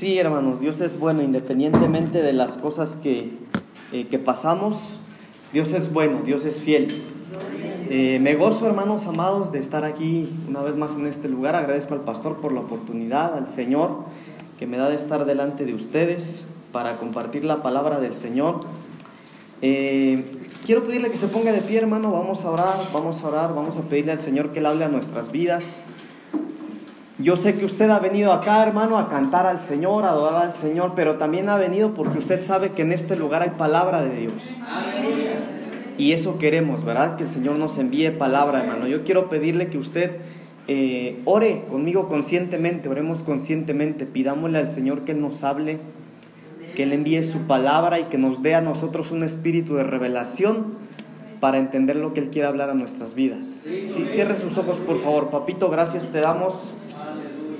Sí, hermanos, Dios es bueno independientemente de las cosas que, eh, que pasamos. Dios es bueno, Dios es fiel. Eh, me gozo, hermanos amados, de estar aquí una vez más en este lugar. Agradezco al pastor por la oportunidad, al Señor que me da de estar delante de ustedes para compartir la palabra del Señor. Eh, quiero pedirle que se ponga de pie, hermano. Vamos a orar, vamos a orar, vamos a pedirle al Señor que Él hable a nuestras vidas. Yo sé que usted ha venido acá, hermano, a cantar al Señor, a adorar al Señor, pero también ha venido porque usted sabe que en este lugar hay palabra de Dios. Y eso queremos, ¿verdad? Que el Señor nos envíe palabra, hermano. Yo quiero pedirle que usted eh, ore conmigo conscientemente, oremos conscientemente, pidámosle al Señor que Él nos hable, que Él envíe su palabra y que nos dé a nosotros un espíritu de revelación para entender lo que Él quiere hablar a nuestras vidas. Sí, cierre sus ojos, por favor. Papito, gracias te damos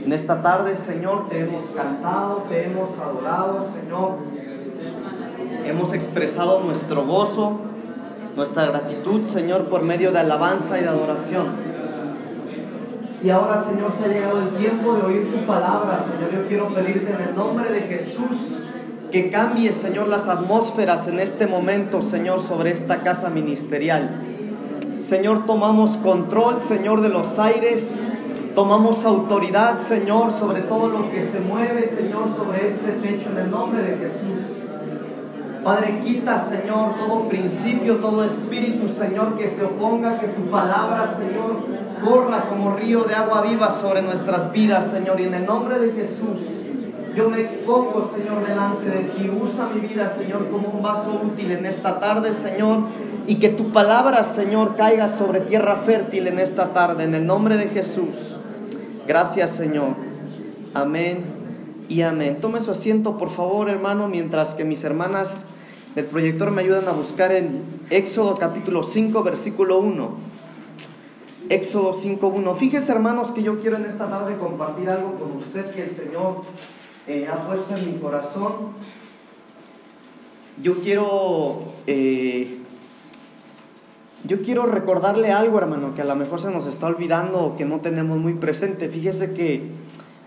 en esta tarde, Señor, te hemos cantado, te hemos adorado, Señor. Hemos expresado nuestro gozo, nuestra gratitud, Señor, por medio de alabanza y de adoración. Y ahora, Señor, se ha llegado el tiempo de oír tu palabra, Señor. Yo quiero pedirte en el nombre de Jesús que cambies, Señor, las atmósferas en este momento, Señor, sobre esta casa ministerial. Señor, tomamos control, Señor, de los aires. Tomamos autoridad, Señor, sobre todo lo que se mueve, Señor, sobre este techo en el nombre de Jesús. Padre, quita, Señor, todo principio, todo espíritu, Señor, que se oponga, que tu palabra, Señor, corra como río de agua viva sobre nuestras vidas, Señor. Y en el nombre de Jesús, yo me expongo, Señor, delante de ti. Usa mi vida, Señor, como un vaso útil en esta tarde, Señor. Y que tu palabra, Señor, caiga sobre tierra fértil en esta tarde, en el nombre de Jesús. Gracias, Señor. Amén y amén. Tome su asiento, por favor, hermano, mientras que mis hermanas del proyector me ayudan a buscar en Éxodo capítulo 5, versículo 1. Éxodo 5.1. Fíjese, hermanos, que yo quiero en esta tarde compartir algo con usted que el Señor eh, ha puesto en mi corazón. Yo quiero, eh, yo quiero recordarle algo, hermano, que a lo mejor se nos está olvidando o que no tenemos muy presente. Fíjese que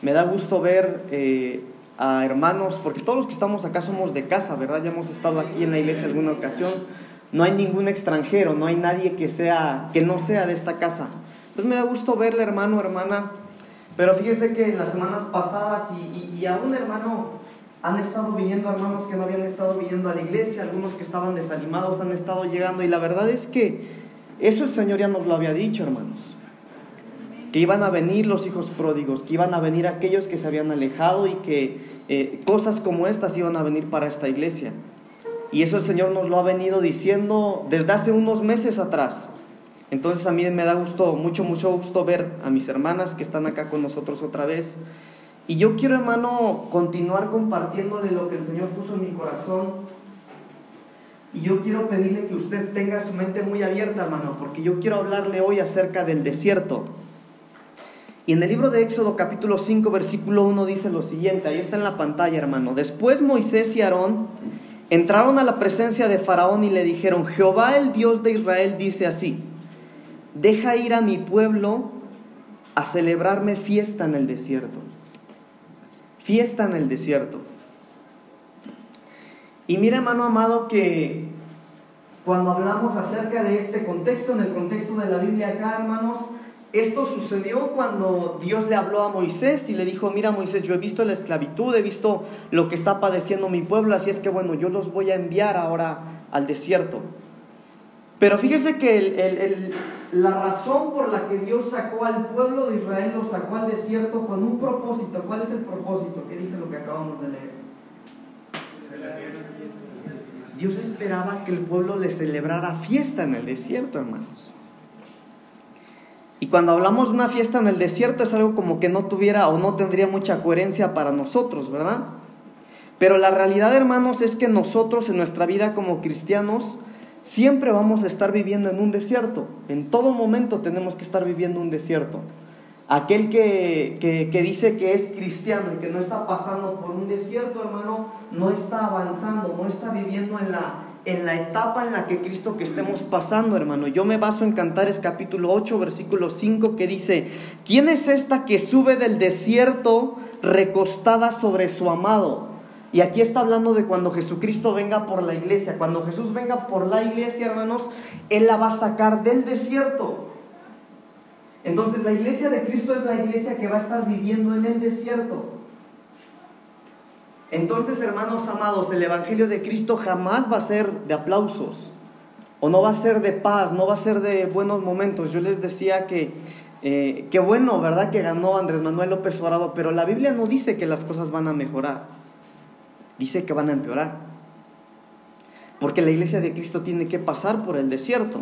me da gusto ver eh, a hermanos, porque todos los que estamos acá somos de casa, ¿verdad? Ya hemos estado aquí en la iglesia alguna ocasión no hay ningún extranjero, no hay nadie que, sea, que no sea de esta casa. Entonces me da gusto verle, hermano, hermana, pero fíjese que en las semanas pasadas y, y, aún, hermano, han estado viniendo hermanos que no habían estado viniendo a la iglesia, algunos que estaban desanimados han estado llegando y la verdad es que eso el Señor ya nos lo había dicho, hermanos. Que iban a venir los hijos pródigos, que iban a venir aquellos que se habían alejado y que eh, cosas como estas iban a venir para esta iglesia. Y eso el Señor nos lo ha venido diciendo desde hace unos meses atrás. Entonces a mí me da gusto, mucho, mucho gusto ver a mis hermanas que están acá con nosotros otra vez. Y yo quiero, hermano, continuar compartiéndole lo que el Señor puso en mi corazón. Y yo quiero pedirle que usted tenga su mente muy abierta, hermano, porque yo quiero hablarle hoy acerca del desierto. Y en el libro de Éxodo capítulo 5, versículo 1 dice lo siguiente, ahí está en la pantalla, hermano. Después Moisés y Aarón entraron a la presencia de Faraón y le dijeron, Jehová el Dios de Israel dice así, deja ir a mi pueblo a celebrarme fiesta en el desierto. Fiesta en el desierto. Y mira, hermano amado, que cuando hablamos acerca de este contexto, en el contexto de la Biblia acá, hermanos, esto sucedió cuando Dios le habló a Moisés y le dijo, mira Moisés, yo he visto la esclavitud, he visto lo que está padeciendo mi pueblo, así es que bueno, yo los voy a enviar ahora al desierto. Pero fíjese que la razón por la que Dios sacó al pueblo de Israel, lo sacó al desierto con un propósito. ¿Cuál es el propósito? ¿Qué dice lo que acabamos de leer? Dios esperaba que el pueblo le celebrara fiesta en el desierto, hermanos. Y cuando hablamos de una fiesta en el desierto es algo como que no tuviera o no tendría mucha coherencia para nosotros, ¿verdad? Pero la realidad, hermanos, es que nosotros en nuestra vida como cristianos siempre vamos a estar viviendo en un desierto. En todo momento tenemos que estar viviendo un desierto. Aquel que, que, que, dice que es cristiano y que no está pasando por un desierto, hermano, no está avanzando, no está viviendo en la, en la etapa en la que Cristo que estemos pasando, hermano. Yo me baso en Cantares capítulo 8, versículo 5, que dice, ¿quién es esta que sube del desierto recostada sobre su amado. Y aquí está hablando de cuando Jesucristo venga por la iglesia. Cuando Jesús venga por la iglesia, hermanos, Él la va a sacar del desierto. Entonces la iglesia de Cristo es la iglesia que va a estar viviendo en el desierto. Entonces, hermanos amados, el Evangelio de Cristo jamás va a ser de aplausos, o no va a ser de paz, no va a ser de buenos momentos. Yo les decía que, eh, qué bueno, ¿verdad? Que ganó Andrés Manuel López Obrador, pero la Biblia no dice que las cosas van a mejorar, dice que van a empeorar. Porque la iglesia de Cristo tiene que pasar por el desierto.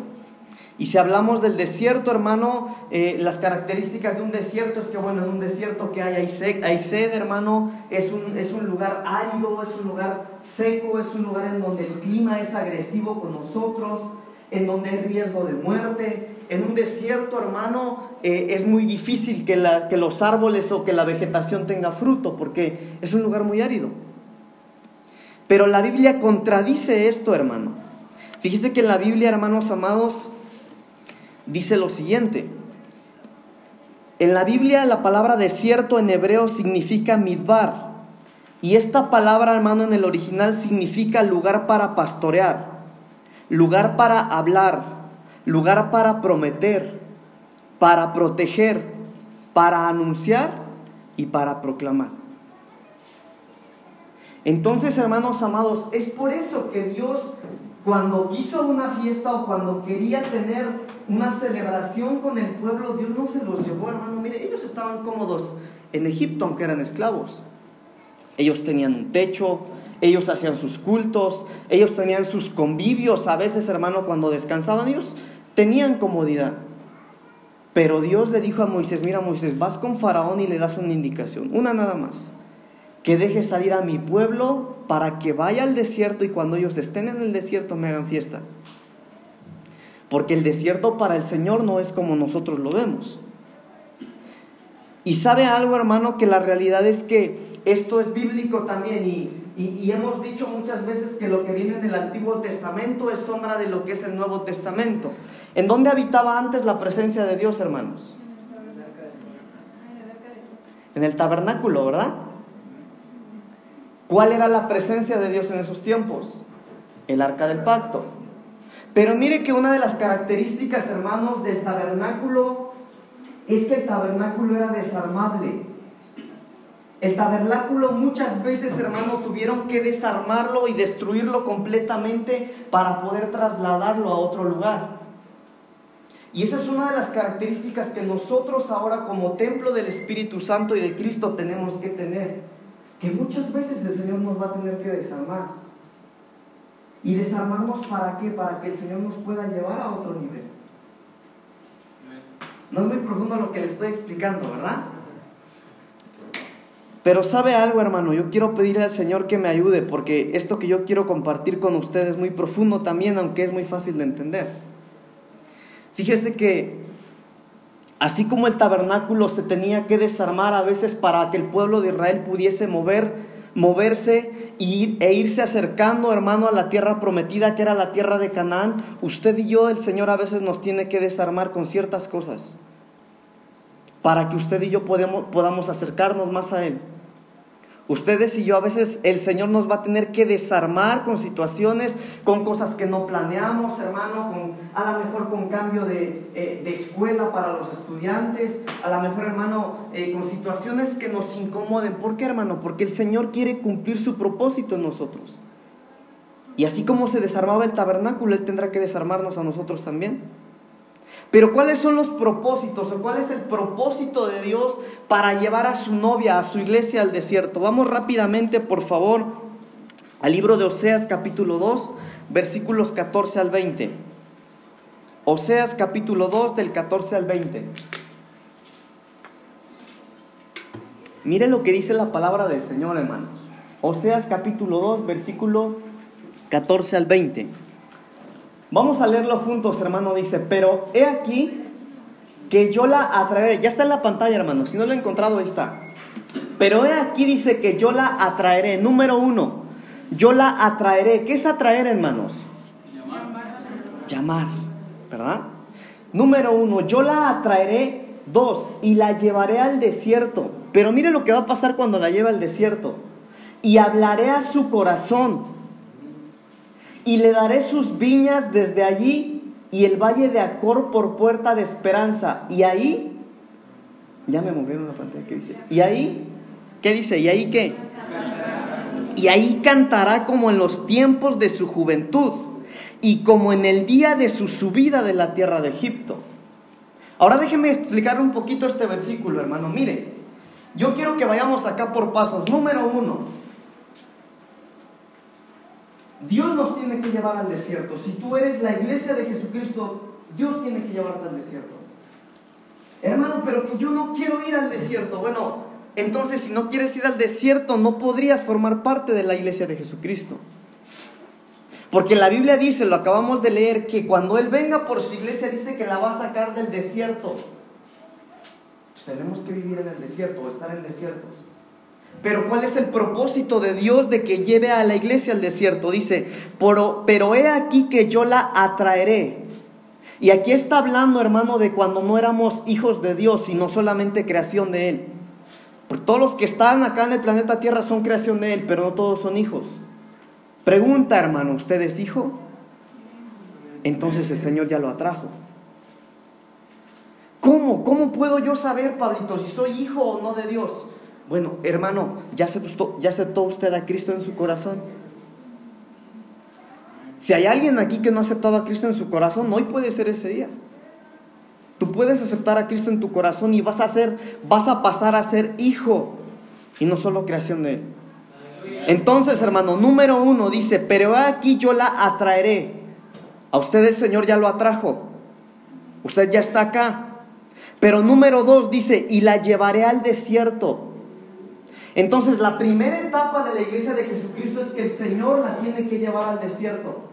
Y si hablamos del desierto, hermano, eh, las características de un desierto es que, bueno, en un desierto que hay, hay sed, hay sed hermano, es un, es un lugar árido, es un lugar seco, es un lugar en donde el clima es agresivo con nosotros, en donde hay riesgo de muerte. En un desierto, hermano, eh, es muy difícil que, la, que los árboles o que la vegetación tenga fruto, porque es un lugar muy árido. Pero la Biblia contradice esto, hermano. Fíjese que en la Biblia, hermanos amados, dice lo siguiente. En la Biblia la palabra desierto en hebreo significa midbar. Y esta palabra, hermano, en el original significa lugar para pastorear, lugar para hablar, lugar para prometer, para proteger, para anunciar y para proclamar. Entonces, hermanos amados, es por eso que Dios cuando quiso una fiesta o cuando quería tener una celebración con el pueblo, Dios no se los llevó, hermano. Mire, ellos estaban cómodos en Egipto, aunque eran esclavos. Ellos tenían un techo, ellos hacían sus cultos, ellos tenían sus convivios. A veces, hermano, cuando descansaban, ellos tenían comodidad. Pero Dios le dijo a Moisés, mira Moisés, vas con Faraón y le das una indicación, una nada más que deje salir a mi pueblo para que vaya al desierto y cuando ellos estén en el desierto me hagan fiesta. Porque el desierto para el Señor no es como nosotros lo vemos. Y sabe algo, hermano, que la realidad es que esto es bíblico también y, y, hemos dicho muchas veces que lo que viene en el Antiguo Testamento es sombra de lo que es el Nuevo Testamento. ¿En dónde habitaba antes la presencia de Dios, hermanos? En el tabernáculo, ¿verdad? ¿Cuál era la presencia de Dios en esos tiempos? El arca del pacto. Pero mire que una de las características, hermanos, del tabernáculo es que el tabernáculo era desarmable. El tabernáculo muchas veces, hermano, tuvieron que desarmarlo y destruirlo completamente para poder trasladarlo a otro lugar. Y esa es una de las características que nosotros ahora como templo del Espíritu Santo y de Cristo tenemos que tener que muchas veces el Señor nos va a tener que desarmar. ¿Y desarmarnos para qué? Para que el Señor nos pueda llevar a otro nivel. No es muy profundo lo que le estoy explicando, ¿verdad? Pero sabe algo, hermano, yo quiero pedirle al Señor que me ayude, porque esto que yo quiero compartir con ustedes es muy profundo también, aunque es muy fácil de entender. Fíjese que Así como el tabernáculo se tenía que desarmar a veces para que el pueblo de Israel pudiese mover, moverse e irse acercando, hermano, a la tierra prometida que era la tierra de Canaán, usted y yo, el Señor a veces nos tiene que desarmar con ciertas cosas para que usted y yo podamos acercarnos más a Él. Ustedes y yo a veces el Señor nos va a tener que desarmar con situaciones, con cosas que no planeamos, hermano, con, a lo mejor con cambio de, eh, escuela para los estudiantes, a lo mejor, hermano, eh, con situaciones que nos incomoden. ¿Por qué, hermano? Porque el Señor quiere cumplir su propósito en nosotros. Y así como se desarmaba el tabernáculo, Él tendrá que desarmarnos a nosotros también. Pero ¿cuáles son los propósitos o cuál es el propósito de Dios para llevar a su novia, a su iglesia al desierto? Vamos rápidamente, por favor, al libro de Oseas capítulo 2, versículos 14 al 20. Oseas capítulo 2 del 14 al 20. Mire lo que dice la palabra del Señor, hermanos. Oseas capítulo 2, versículo 14 al 20. Vamos a leerlo juntos, hermano. Dice, pero he aquí que yo la atraeré. Ya está en la pantalla, hermano. Si no lo he encontrado, ahí está. Pero he aquí dice que yo la atraeré. Número uno, yo la atraeré. ¿Qué es atraer, hermanos? Llamar. Llamar, ¿verdad? Número uno, yo la atraeré. Dos, y la llevaré al desierto Pero mire lo que va a pasar cuando la lleva al desierto. Y hablaré a su corazón. Y le daré sus viñas desde allí y el valle de Acor por puerta de esperanza. Y ahí, ya me movieron la pantalla, ¿qué dice? Y ahí, ¿qué dice? ¿Y ahí qué? Y ahí cantará como en los tiempos de su juventud y como en el día de su subida de la tierra de Egipto. Ahora déjeme explicar un poquito este versículo, hermano. Mire, yo quiero que vayamos acá por pasos. Número uno, Dios nos tiene que llevar al desierto. Si tú eres la iglesia de Jesucristo, Dios tiene que llevarte al desierto. Hermano, pero que yo no quiero ir al desierto. Bueno, entonces si no quieres ir al desierto, no podrías formar parte de la iglesia de Jesucristo. Porque la Biblia dice, lo acabamos de leer, que cuando Él venga por su iglesia dice que la va a sacar del desierto. Pues tenemos que vivir en el desierto o estar en desiertos. Pero ¿cuál es el propósito de Dios de que lleve a la iglesia al desierto? Dice, pero, pero he aquí que yo la atraeré. Y aquí está hablando, hermano, de cuando no éramos hijos de Dios, sino solamente creación de Él. Porque todos los que están acá en el planeta Tierra son creación de Él, pero no todos son hijos. Pregunta, hermano, ¿usted es hijo? Entonces el Señor ya lo atrajo. ¿Cómo? ¿Cómo puedo yo saber, Pablito, si soy hijo o no de Dios? Bueno, hermano, ¿ya aceptó, ¿ya aceptó usted a Cristo en su corazón? Si hay alguien aquí que no ha aceptado a Cristo en su corazón, hoy puede ser ese día. Tú puedes aceptar a Cristo en tu corazón y vas a ser, vas a pasar a ser hijo y no solo creación de Él. Entonces, hermano, número uno dice, pero aquí yo la atraeré. A usted el Señor ya lo atrajo. Usted ya está acá. Pero número dos dice, y la llevaré al desierto. Entonces, la primera etapa de la iglesia de Jesucristo es que el Señor la tiene que llevar al desierto.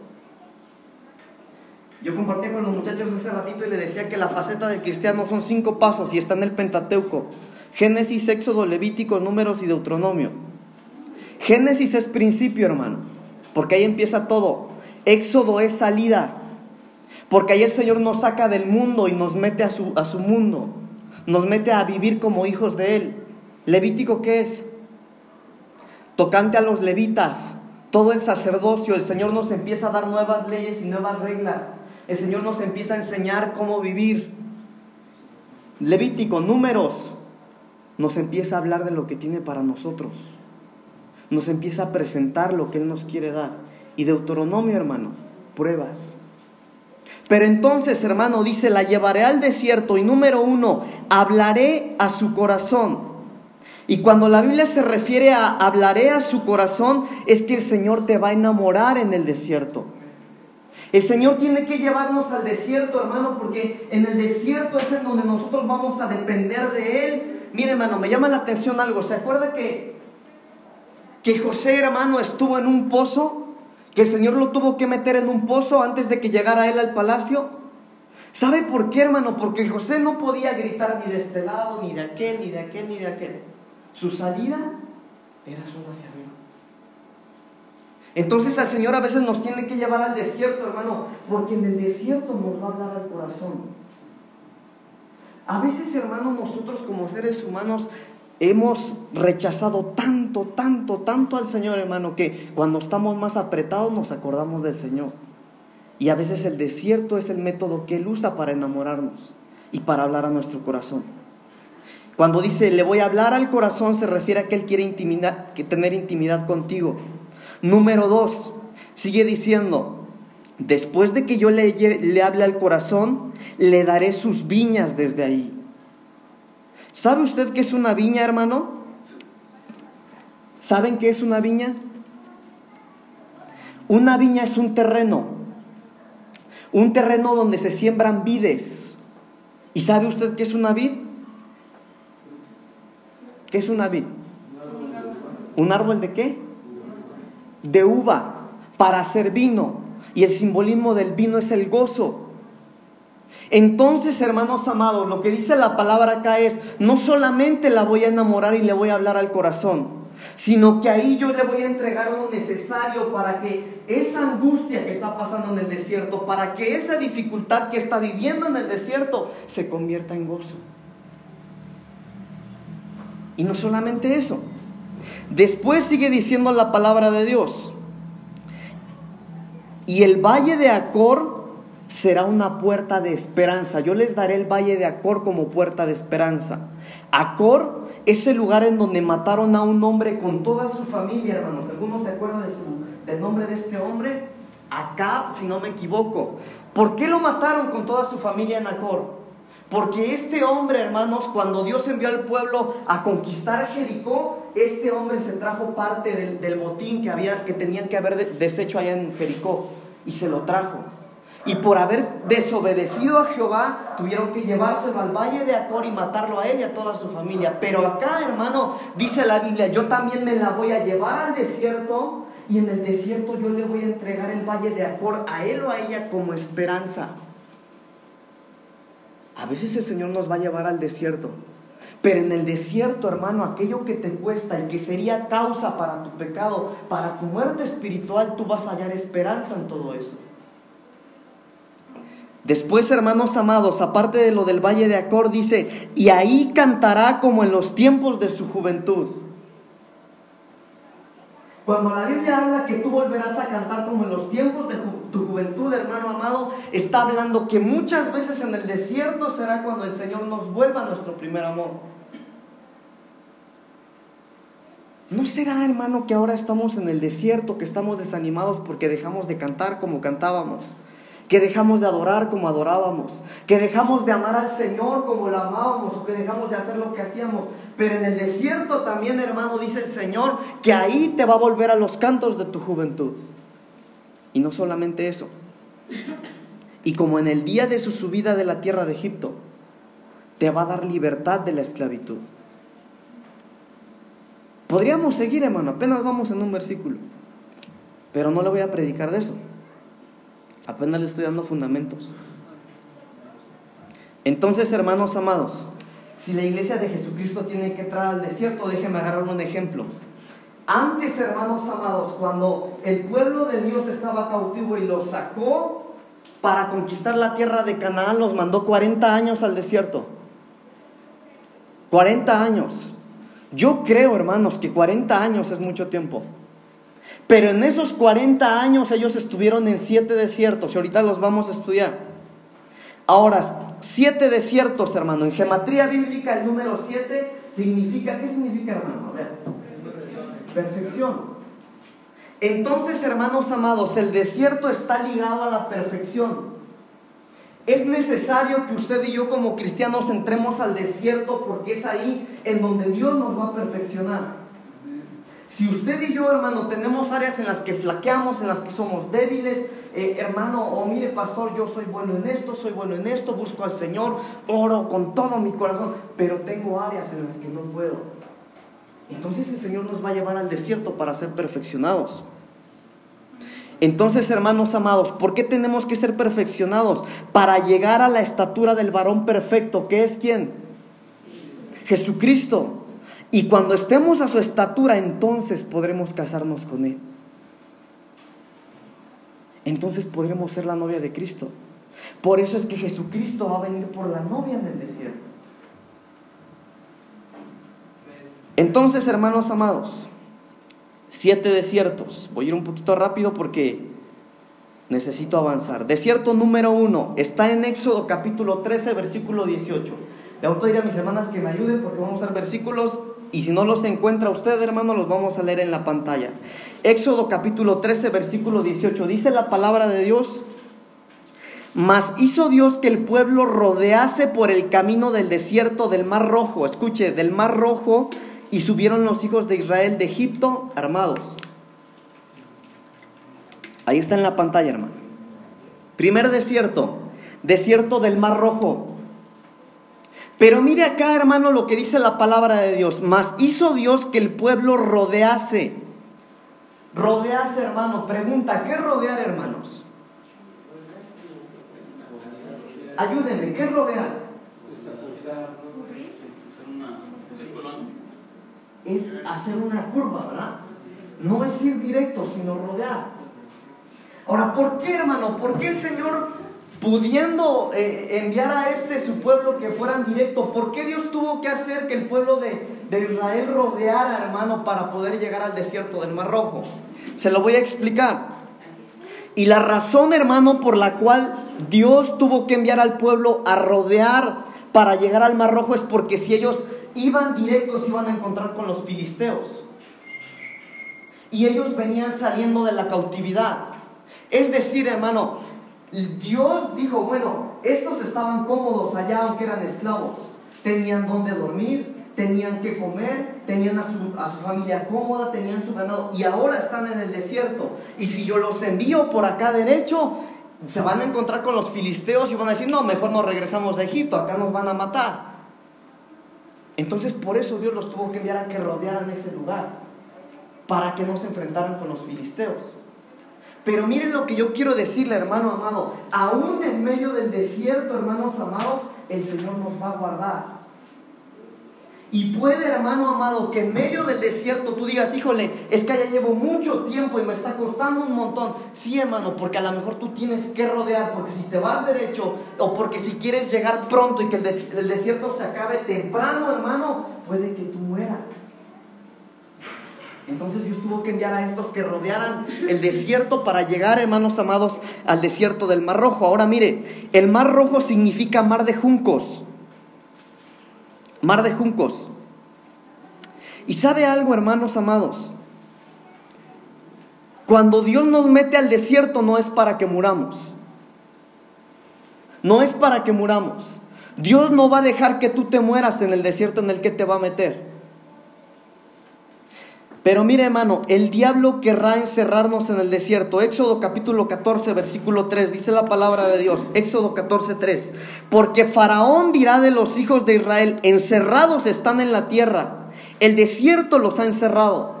Yo compartí con los muchachos hace ratito y le decía que la faceta del cristiano son cinco pasos y está en el Pentateuco. Génesis, Éxodo, Levítico, Números y Deuteronomio. Génesis es principio, hermano, porque ahí empieza todo. Éxodo es salida, porque ahí el Señor nos saca del mundo y nos mete a su, a su mundo, nos mete a vivir como hijos de Él. Levítico, ¿qué es? Tocante a los levitas, todo el sacerdocio, el Señor nos empieza a dar nuevas leyes y nuevas reglas. El Señor nos empieza a enseñar cómo vivir. Levítico, números, nos empieza a hablar de lo que tiene para nosotros nos empieza a presentar lo que Él nos quiere dar. Y Deuteronomio, hermano, pruebas. Pero entonces, hermano, dice, la llevaré al desierto y número uno, hablaré a su corazón. Y cuando la Biblia se refiere a hablaré a su corazón, es que el Señor te va a enamorar en el desierto. El Señor tiene que llevarnos al desierto, hermano, porque en el desierto es en donde nosotros vamos a depender de Él. Mire, hermano, me llama la atención algo. ¿Se acuerda que que José, hermano, estuvo en un pozo, que el Señor lo tuvo que meter en un pozo antes de que llegara él al palacio. ¿Sabe por qué, hermano? Porque José no podía gritar ni de este lado, ni de aquel, ni de aquel, ni de aquel. Su salida era solo hacia arriba. Entonces al Señor a veces nos tiene que llevar al desierto, hermano, porque en el desierto nos va a hablar al corazón. A veces, hermano, nosotros como seres humanos hemos rechazado tanto, tanto, tanto al Señor, hermano, que cuando estamos más apretados nos acordamos del Señor. Y a veces el desierto es el método que Él usa para enamorarnos y para hablar a nuestro corazón. Cuando dice, le voy a hablar al corazón, se refiere a que Él quiere intimidad, tener intimidad contigo. Número dos, sigue diciendo, después de que yo le, le hable al corazón, le daré sus viñas desde ahí. ¿Sabe usted qué es una viña, hermano? ¿Saben qué es una viña? Una viña es un terreno, un terreno donde se siembran vides. ¿Y sabe usted qué es una vid? ¿Qué es una vid? ¿Un árbol de qué? De uva, para hacer vino. Y el simbolismo del vino es el gozo. Entonces, hermanos amados, lo que dice la palabra acá es, no solamente la voy a enamorar y le voy a hablar al corazón, sino que ahí yo le voy a entregar lo necesario para que esa angustia que está pasando en el desierto, para que esa dificultad que está viviendo en el desierto se convierta en gozo. Y no solamente eso. Después sigue diciendo la palabra de Dios. Y el valle de Acor será una puerta de esperanza. Yo les daré el valle de Acor como puerta de esperanza. Acor es el lugar en donde mataron a un hombre con toda su familia, hermanos. ¿Algunos se acuerdan del nombre de este hombre? Acab, si no me equivoco. ¿Por qué lo mataron con toda su familia en Acor? Porque este hombre, hermanos, cuando Dios envió al pueblo a conquistar Jericó, este hombre se trajo parte del, botín que, había, que tenían que haber deshecho allá en Jericó y se lo trajo. Y por haber desobedecido a Jehová, tuvieron que llevárselo al valle de Acor y matarlo a él y a toda su familia. Pero acá, hermano, dice la Biblia, yo también me la voy a llevar al desierto y en el desierto yo le voy a entregar el valle de Acor a él o a ella como esperanza. A veces el Señor nos va a llevar al desierto. Pero en el desierto, hermano, aquello que te cuesta y que sería causa para tu pecado, para tu muerte espiritual, tú vas a hallar esperanza en todo eso. Después, hermanos amados, aparte de lo del valle de Acor, dice, y ahí cantará como en los tiempos de su juventud. Cuando la Biblia habla que tú volverás a cantar como en los tiempos de tu juventud, hermano amado, está hablando que muchas veces en el desierto será cuando el Señor nos vuelva a nuestro primer amor. ¿No será, hermano, que ahora estamos en el desierto, que estamos desanimados porque dejamos de cantar como cantábamos? Que dejamos de adorar como adorábamos, que dejamos de amar al Señor como lo amábamos, o que dejamos de hacer lo que hacíamos. Pero en el desierto también, hermano, dice el Señor, que ahí te va a volver a los cantos de tu juventud. Y no solamente eso. Y como en el día de su subida de la tierra de Egipto, te va a dar libertad de la esclavitud. Podríamos seguir, hermano, apenas vamos en un versículo, pero no le voy a predicar de eso. Apenas le estoy dando fundamentos. Entonces, hermanos amados, si la iglesia de Jesucristo tiene que entrar al desierto, déjenme agarrar un ejemplo. Antes, hermanos amados, cuando el pueblo de Dios estaba cautivo y lo sacó para conquistar la tierra de Canaán, los mandó 40 años al desierto. 40 años. Yo creo, hermanos, que 40 años es mucho tiempo. Pero en esos 40 años ellos estuvieron en siete desiertos y ahorita los vamos a estudiar. Ahora, siete desiertos, hermano. En gematría bíblica el número siete significa, ¿qué significa, hermano? A ver. Perfección. Entonces, hermanos amados, el desierto está ligado a la perfección. Es necesario que usted y yo como cristianos entremos al desierto porque es ahí en donde Dios nos va a perfeccionar. Si usted y yo, hermano, tenemos áreas en las que flaqueamos, en las que somos débiles, eh, hermano, o mire, pastor, yo soy bueno en esto, soy bueno en esto, busco al Señor, oro con todo mi corazón, pero tengo áreas en las que no puedo. Entonces el Señor nos va a llevar al desierto para ser perfeccionados. Entonces, hermanos amados, ¿por qué tenemos que ser perfeccionados? Para llegar a la estatura del varón perfecto, que es quién? Jesucristo. Y cuando estemos a su estatura, entonces podremos casarnos con Él. Entonces podremos ser la novia de Cristo. Por eso es que Jesucristo va a venir por la novia en el desierto. Entonces, hermanos amados, siete desiertos. Voy a ir un poquito rápido porque necesito avanzar. Desierto número uno está en Éxodo capítulo 13, versículo 18. Le voy a pedir a mis hermanas que me ayuden porque vamos a ver versículos y si no los encuentra usted, hermano, los vamos a leer en la pantalla. Éxodo capítulo 13, versículo 18. Dice la palabra de Dios. Mas hizo Dios que el pueblo rodease por el camino del desierto del Mar Rojo. Escuche, del Mar Rojo. Y subieron los hijos de Israel de Egipto armados. Ahí está en la pantalla, hermano. Primer desierto. Desierto del Mar Rojo. Pero mire acá, hermano, lo que dice la palabra de Dios. Mas hizo Dios que el pueblo rodease. Rodease, hermano. Pregunta, ¿qué rodear, hermanos? Ayúdenme, ¿qué rodear? Es hacer una curva, ¿verdad? No es ir directo, sino rodear. Ahora, ¿por qué, hermano? ¿Por qué el Señor pudiendo eh, enviar a este su pueblo que fueran directo, ¿por qué Dios tuvo que hacer que el pueblo de, de Israel rodeara, hermano, para poder llegar al desierto del Mar Rojo. Se lo voy a explicar. Y la razón, hermano, por la cual Dios tuvo que enviar al pueblo a rodear para llegar al Mar Rojo es porque si ellos iban directos iban a encontrar con los filisteos. Y ellos venían saliendo de la cautividad. Es decir, hermano, Dios dijo, bueno, estos estaban cómodos allá aunque eran esclavos. Tenían donde dormir, tenían que comer, tenían a su, a su, familia cómoda, tenían su ganado y ahora están en el desierto. Y si yo los envío por acá derecho, se van a encontrar con los filisteos y van a decir, no, mejor nos regresamos a Egipto, acá nos van a matar. Entonces por eso Dios los tuvo que enviar a que rodearan ese lugar, para que no se enfrentaran con los filisteos. Pero miren lo que yo quiero decirle, hermano amado, aún en medio del desierto, hermanos amados, el Señor nos va a guardar. Y puede, hermano amado, que en medio del desierto tú digas, híjole, es que ya llevo mucho tiempo y me está costando un montón. Sí, hermano, porque a lo mejor tú tienes que rodear, porque si te vas derecho o porque si quieres llegar pronto y que el, el desierto se acabe temprano, hermano, puede que tú mueras. Entonces Dios tuvo que enviar a estos que rodearan el desierto para llegar, hermanos amados, al desierto del Mar Rojo. Ahora mire, el Mar Rojo significa mar de juncos. Mar de juncos. Y sabe algo, hermanos amados. Cuando Dios nos mete al desierto no es para que muramos. No es para que muramos. Dios no va a dejar que tú te mueras en el desierto en el que te va a meter. Pero mire hermano, el diablo querrá encerrarnos en el desierto. Éxodo capítulo 14, versículo 3, dice la palabra de Dios. Éxodo 14, 3. Porque Faraón dirá de los hijos de Israel, encerrados están en la tierra. El desierto los ha encerrado.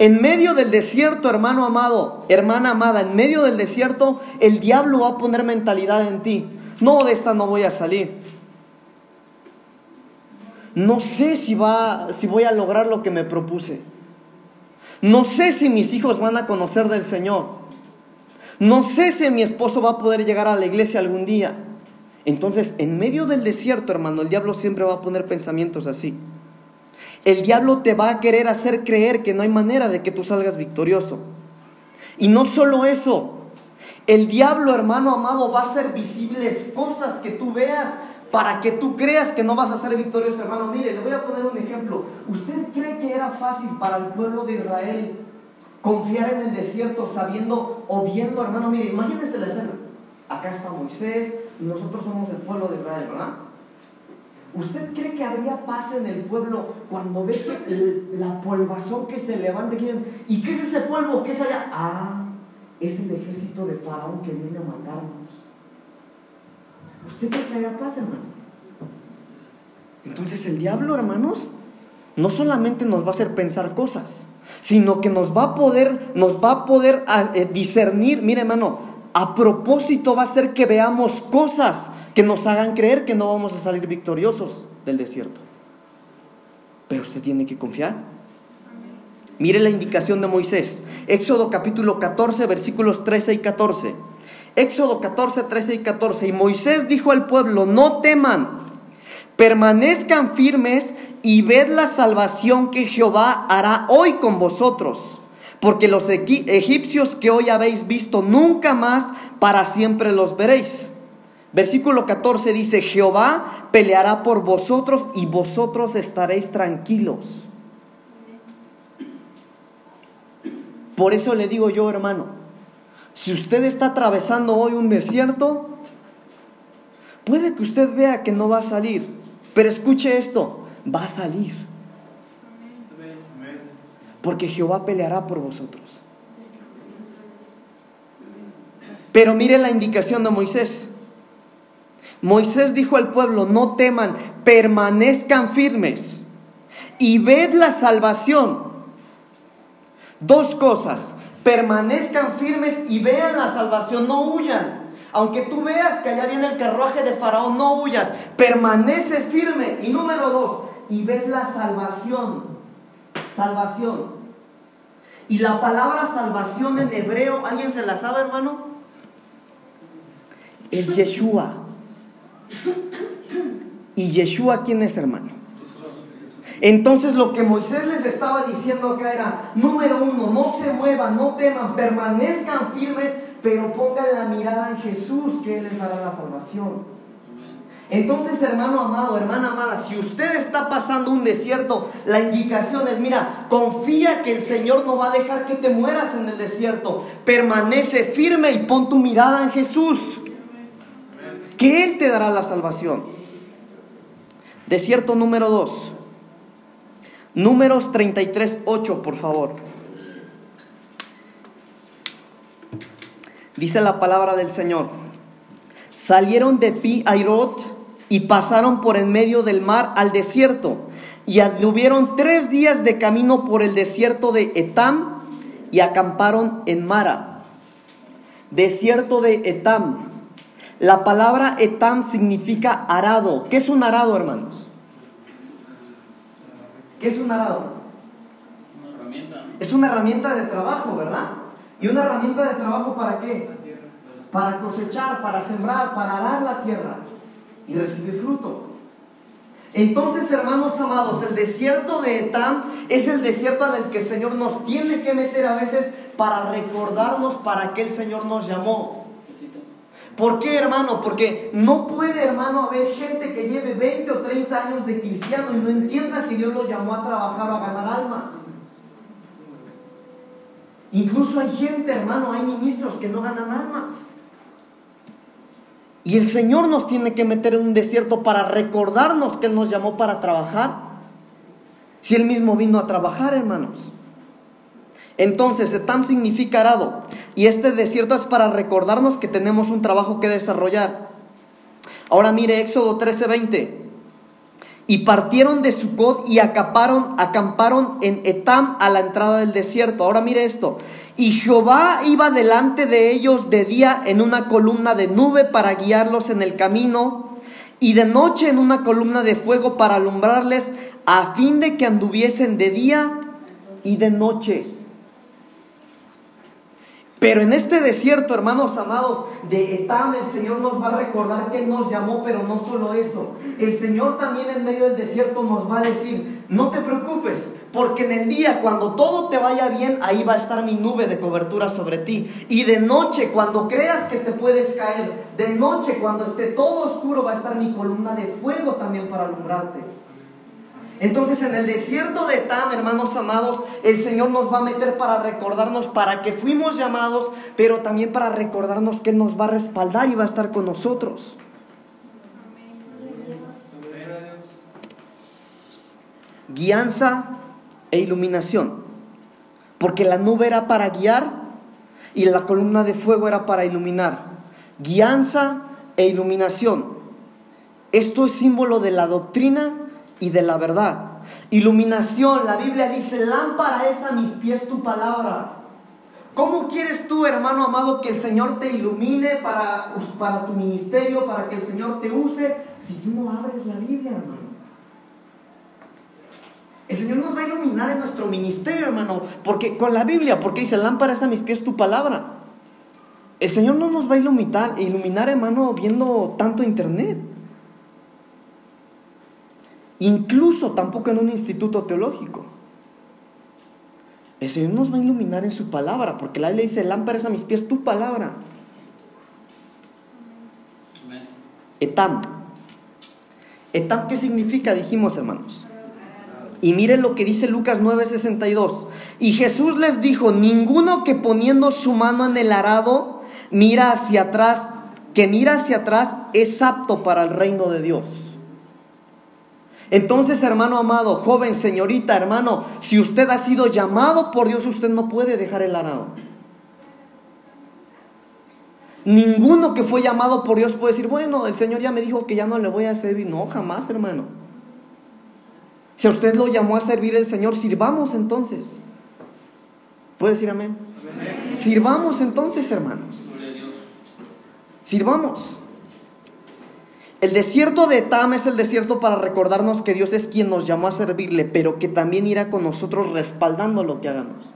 En medio del desierto, hermano amado, hermana amada, en medio del desierto, el diablo va a poner mentalidad en ti. No, de esta no voy a salir. No sé si, va, si voy a lograr lo que me propuse. No sé si mis hijos van a conocer del Señor. No sé si mi esposo va a poder llegar a la iglesia algún día. Entonces, en medio del desierto, hermano, el diablo siempre va a poner pensamientos así. El diablo te va a querer hacer creer que no hay manera de que tú salgas victorioso. Y no solo eso, el diablo, hermano amado, va a hacer visibles cosas que tú veas para que tú creas que no vas a ser victorioso, hermano. Mire, le voy a poner un ejemplo. ¿Usted cree que era fácil para el pueblo de Israel confiar en el desierto sabiendo o viendo, hermano? Mire, imagínese la escena. Acá está Moisés y nosotros somos el pueblo de Israel, ¿verdad? ¿Usted cree que habría paz en el pueblo cuando ve la polvazón que se levanta? ¿Y qué es ese polvo? ¿Qué es allá? Ah, es el ejército de Faraón que viene a matarnos. ¿Usted que haya paz, hermano? Entonces el diablo, hermanos, no solamente nos va a hacer pensar cosas, sino que nos va a poder, nos va a poder ah, eh, discernir, mire hermano, a propósito va a hacer que veamos cosas que nos hagan creer que no vamos a salir victoriosos del desierto. Pero usted tiene que confiar. Mire la indicación de Moisés. Éxodo capítulo 14, versículos 13 y 14. Éxodo 14, 13 y 14. Y Moisés dijo al pueblo, no teman, permanezcan firmes y ved la salvación que Jehová hará hoy con vosotros. Porque los egipcios que hoy habéis visto, nunca más para siempre los veréis. Versículo 14 dice, Jehová peleará por vosotros y vosotros estaréis tranquilos. Por eso le digo yo, hermano, si usted está atravesando hoy un desierto, puede que usted vea que no va a salir, pero escuche esto, va a salir. Porque Jehová peleará por vosotros. Pero mire la indicación de Moisés. Moisés dijo al pueblo, no teman, permanezcan firmes y ved la salvación. Dos cosas, permanezcan firmes y vean la salvación, no huyan. Aunque tú veas que allá viene el carruaje de Faraón, no huyas, permanece firme. Y número dos, y ved la salvación, salvación. Y la palabra salvación en hebreo, ¿alguien se la sabe, hermano? Es Yeshua. ¿Y Yeshua quién es, hermano? Entonces lo que Moisés les estaba diciendo acá era, número uno, no se muevan, no teman, permanezcan firmes, pero pongan la mirada en Jesús, que Él les dará la salvación. Entonces, hermano amado, hermana amada, si usted está pasando un desierto, la indicación es, mira, confía que el Señor no va a dejar que te mueras en el desierto. Permanece firme y pon tu mirada en Jesús, que Él te dará la salvación. Desierto número 2. Números 33, 8, por favor. Dice la palabra del Señor. Salieron de Pi Airot y pasaron por en medio del mar al desierto y anduvieron tres días de camino por el desierto de Etam y acamparon en Mara. Desierto de Etam. La palabra Etam significa arado. ¿Qué es un arado, hermanos? ¿Qué es un arado? Una herramienta. Es una herramienta de trabajo, ¿verdad? ¿Y una herramienta de trabajo para qué? Para cosechar, para sembrar, para arar la tierra y recibir fruto. Entonces, hermanos amados, el desierto de Etam es el desierto al que el Señor nos tiene que meter a veces para recordarnos para qué el Señor nos llamó. ¿Por qué, hermano? Porque no puede, hermano, haber gente que lleve 20 o 30 años de cristiano y no entienda que Dios los llamó a trabajar o a ganar almas. Incluso hay gente, hermano, hay ministros que no ganan almas. Y el Señor nos tiene que meter en un desierto para recordarnos que Él nos llamó para trabajar. Si Él mismo vino a trabajar, hermanos. Entonces, Etam significa arado. Y este desierto es para recordarnos que tenemos un trabajo que desarrollar. Ahora mire Éxodo 13:20. Y partieron de Sucot y acamparon, acamparon en Etam a la entrada del desierto. Ahora mire esto. Y Jehová iba delante de ellos de día en una columna de nube para guiarlos en el camino, y de noche en una columna de fuego para alumbrarles, a fin de que anduviesen de día y de noche. Pero en este desierto, hermanos amados, de Etam, el Señor nos va a recordar que nos llamó, pero no solo eso. El Señor también en medio del desierto nos va a decir, no te preocupes, porque en el día, cuando todo te vaya bien, ahí va a estar mi nube de cobertura sobre ti. Y de noche, cuando creas que te puedes caer, de noche, cuando esté todo oscuro, va a estar mi columna de fuego también para alumbrarte. Entonces en el desierto de Tam, hermanos amados, el Señor nos va a meter para recordarnos para que fuimos llamados, pero también para recordarnos que nos va a respaldar y va a estar con nosotros. Guianza e iluminación. Porque la nube era para guiar y la columna de fuego era para iluminar. Guianza e iluminación. Esto es símbolo de la doctrina y de la verdad. Iluminación, la Biblia dice, lámpara es a mis pies tu palabra. ¿Cómo quieres tú, hermano amado, que el Señor te ilumine para, para tu ministerio, para que el Señor te use, si tú no abres la Biblia, hermano? El Señor nos va a iluminar en nuestro ministerio, hermano, porque con la Biblia, porque dice, lámpara es a mis pies tu palabra. El Señor no nos va a iluminar, iluminar, hermano, viendo tanto internet incluso tampoco en un instituto teológico. El Señor nos va a iluminar en su palabra, porque la Biblia dice, lámparas a mis pies, tu palabra. Etam. Etam, ¿qué significa? Dijimos, hermanos. Y miren lo que dice Lucas 9:62. Y Jesús les dijo, ninguno que poniendo su mano en el arado mira hacia atrás, que mira hacia atrás, es apto para el reino de Dios. Entonces, hermano amado, joven, señorita, hermano, si usted ha sido llamado por Dios, usted no puede dejar el arado. Ninguno que fue llamado por Dios puede decir, bueno, el Señor ya me dijo que ya no le voy a servir. No, jamás, hermano. Si a usted lo llamó a servir el Señor, sirvamos entonces. ¿Puede decir amén? amén. Sirvamos entonces, hermanos. Sirvamos. El desierto de Etam es el desierto para recordarnos que Dios es quien nos llamó a servirle, pero que también irá con nosotros respaldando lo que hagamos.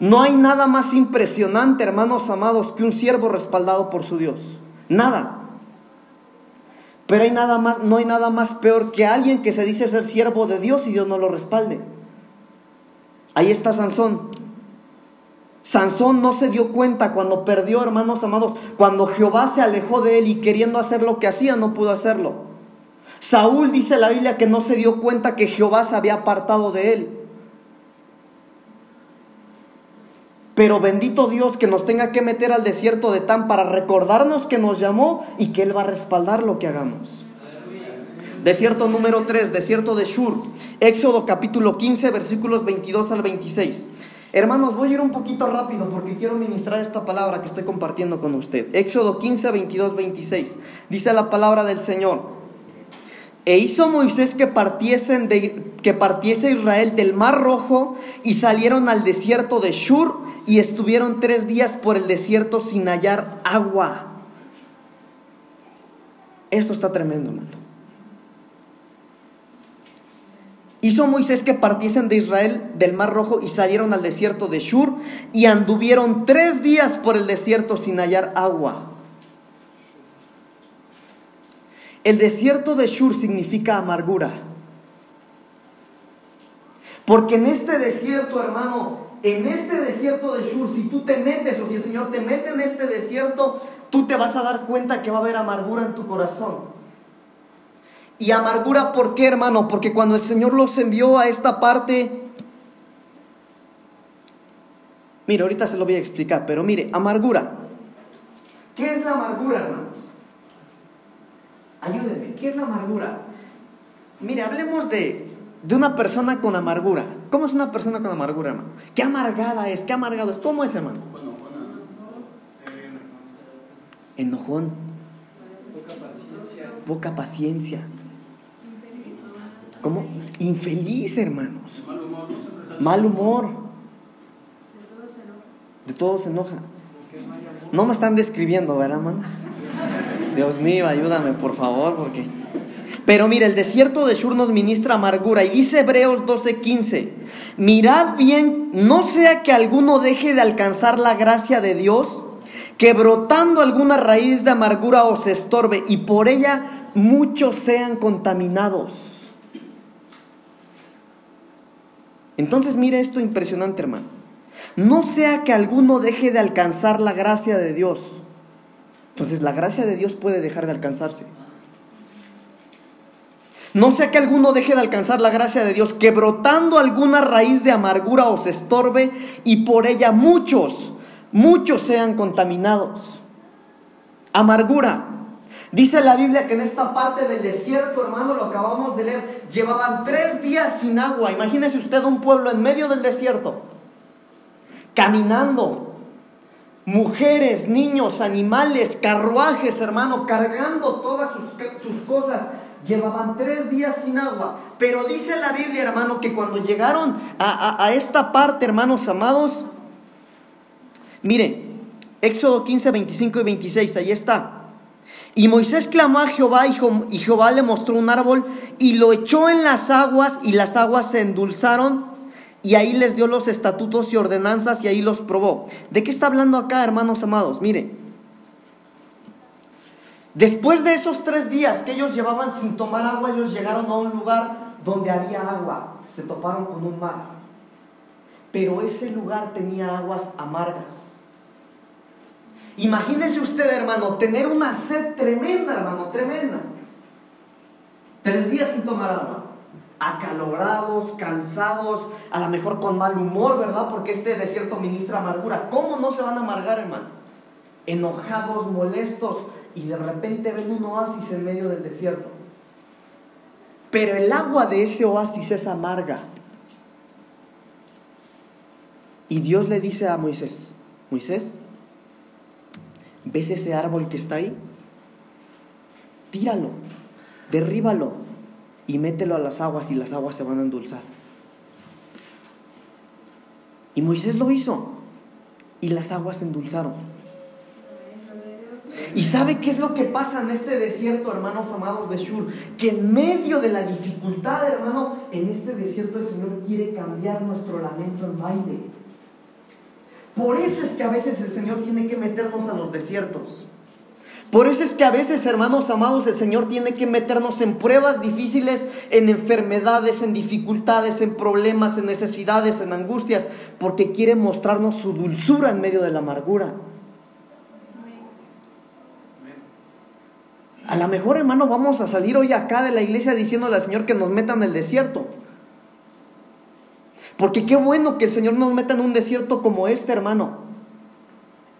No hay nada más impresionante, hermanos amados, que un siervo respaldado por su Dios. Nada. Pero hay nada más, no hay nada más peor que alguien que se dice ser siervo de Dios y Dios no lo respalde. Ahí está Sansón. Sansón no se dio cuenta cuando perdió, hermanos amados, cuando Jehová se alejó de él y queriendo hacer lo que hacía no pudo hacerlo. Saúl dice la Biblia que no se dio cuenta que Jehová se había apartado de él. Pero bendito Dios que nos tenga que meter al desierto de Tan para recordarnos que nos llamó y que Él va a respaldar lo que hagamos. Desierto número 3, desierto de Shur. Éxodo capítulo 15, versículos 22 al 26. Hermanos, voy a ir un poquito rápido porque quiero ministrar esta palabra que estoy compartiendo con usted. Éxodo 15, 22, 26. Dice la palabra del Señor. E hizo Moisés que, de, que partiese Israel del mar rojo y salieron al desierto de Shur y estuvieron tres días por el desierto sin hallar agua. Esto está tremendo, hermano. Hizo Moisés que partiesen de Israel del Mar Rojo y salieron al desierto de Shur y anduvieron tres días por el desierto sin hallar agua. El desierto de Shur significa amargura. Porque en este desierto, hermano, en este desierto de Shur, si tú te metes o si el Señor te mete en este desierto, tú te vas a dar cuenta que va a haber amargura en tu corazón. Y amargura, ¿por qué, hermano? Porque cuando el Señor los envió a esta parte, mire, ahorita se lo voy a explicar, pero mire, amargura. ¿Qué es la amargura, hermanos? Ayúdenme, ¿qué es la amargura? Mire, hablemos de, de una persona con amargura. ¿Cómo es una persona con amargura, hermano? ¿Qué amargada es? ¿Qué amargado es? ¿Cómo es, hermano? Enojón. Poca paciencia. Poca paciencia. ¿Cómo? Infeliz, hermanos. Mal humor. De todo se enoja. No me están describiendo, ¿verdad, hermanos? Dios mío, ayúdame, por favor, porque... Pero mira, el desierto de Shur nos ministra amargura y dice Hebreos 12:15, mirad bien, no sea que alguno deje de alcanzar la gracia de Dios, que brotando alguna raíz de amargura os estorbe y por ella muchos sean contaminados. Entonces mire esto impresionante, hermano. No sea que alguno deje de alcanzar la gracia de Dios. Entonces la gracia de Dios puede dejar de alcanzarse. No sea que alguno deje de alcanzar la gracia de Dios, que brotando alguna raíz de amargura os estorbe y por ella muchos, muchos sean contaminados. Amargura. Dice la Biblia que en esta parte del desierto, hermano, lo acabamos de leer, llevaban tres días sin agua. Imagínese usted un pueblo en medio del desierto, caminando, mujeres, niños, animales, carruajes, hermano, cargando todas sus, cosas llevaban tres días sin agua. Pero dice la Biblia, hermano, que cuando llegaron a, esta parte, hermanos amados, mire, Éxodo 15, 25 y 26, ahí está. Y Moisés clamó a Jehová y Jehová le mostró un árbol y lo echó en las aguas y las aguas se endulzaron y ahí les dio los estatutos y ordenanzas y ahí los probó. ¿De qué está hablando acá, hermanos amados? Mire, Después de esos tres días que ellos llevaban sin tomar agua, ellos llegaron a un lugar donde había agua. Se toparon con un mar. Pero ese lugar tenía aguas amargas. Imagínese usted, hermano, tener una sed tremenda, hermano, tremenda. Tres días sin tomar agua. Acalorados, cansados, a lo mejor con mal humor, ¿verdad? Porque este desierto ministra amargura. ¿Cómo no se van a amargar, hermano? Enojados, molestos, y de repente ven un oasis en medio del desierto. Pero el agua de ese oasis es amarga. Y Dios le dice a Moisés, Moisés, ¿ves ese árbol que está ahí? Tíralo, derríbalo y mételo a las aguas y las aguas se van a endulzar. Y Moisés lo hizo y las aguas se endulzaron. ¿Y sabe qué es lo que pasa en este desierto, hermanos amados de Shur? Que en medio de la dificultad, hermano, en este desierto el Señor quiere cambiar nuestro lamento en baile. Por eso es que a veces el Señor tiene que meternos a los desiertos. Por eso es que a veces, hermanos amados, el Señor tiene que meternos en pruebas difíciles, en enfermedades, en dificultades, en problemas, en necesidades, en angustias, porque quiere mostrarnos su dulzura en medio de la amargura. A lo mejor, hermano, vamos a salir hoy acá de la iglesia diciéndole al Señor que nos meta en el desierto. Porque qué bueno que el Señor nos meta en un desierto como este, hermano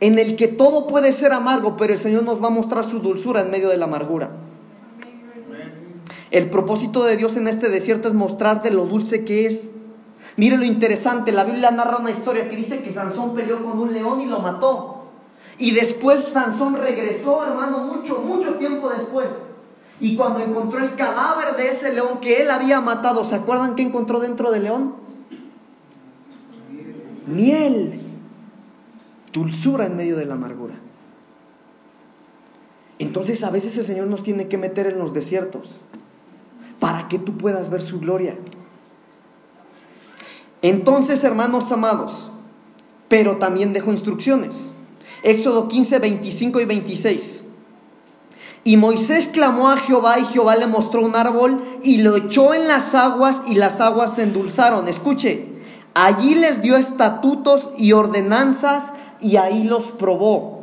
en el que todo puede ser amargo, pero el Señor nos va a mostrar su dulzura en medio de la amargura. El propósito de Dios en este desierto es mostrarte lo dulce que es. Mire lo interesante, la Biblia narra una historia que dice que Sansón peleó con un león y lo mató. Y después Sansón regresó, hermano, mucho, mucho tiempo después. Y cuando encontró el cadáver de ese león que él había matado, ¿se acuerdan qué encontró dentro del león? Miel dulzura en medio de la amargura. Entonces a veces el Señor nos tiene que meter en los desiertos para que tú puedas ver su gloria. Entonces, hermanos amados, pero también dejo instrucciones. Éxodo 15, 25 y 26. Y Moisés clamó a Jehová y Jehová le mostró un árbol y lo echó en las aguas y las aguas se endulzaron. Escuche, allí les dio estatutos y ordenanzas y ahí los probó.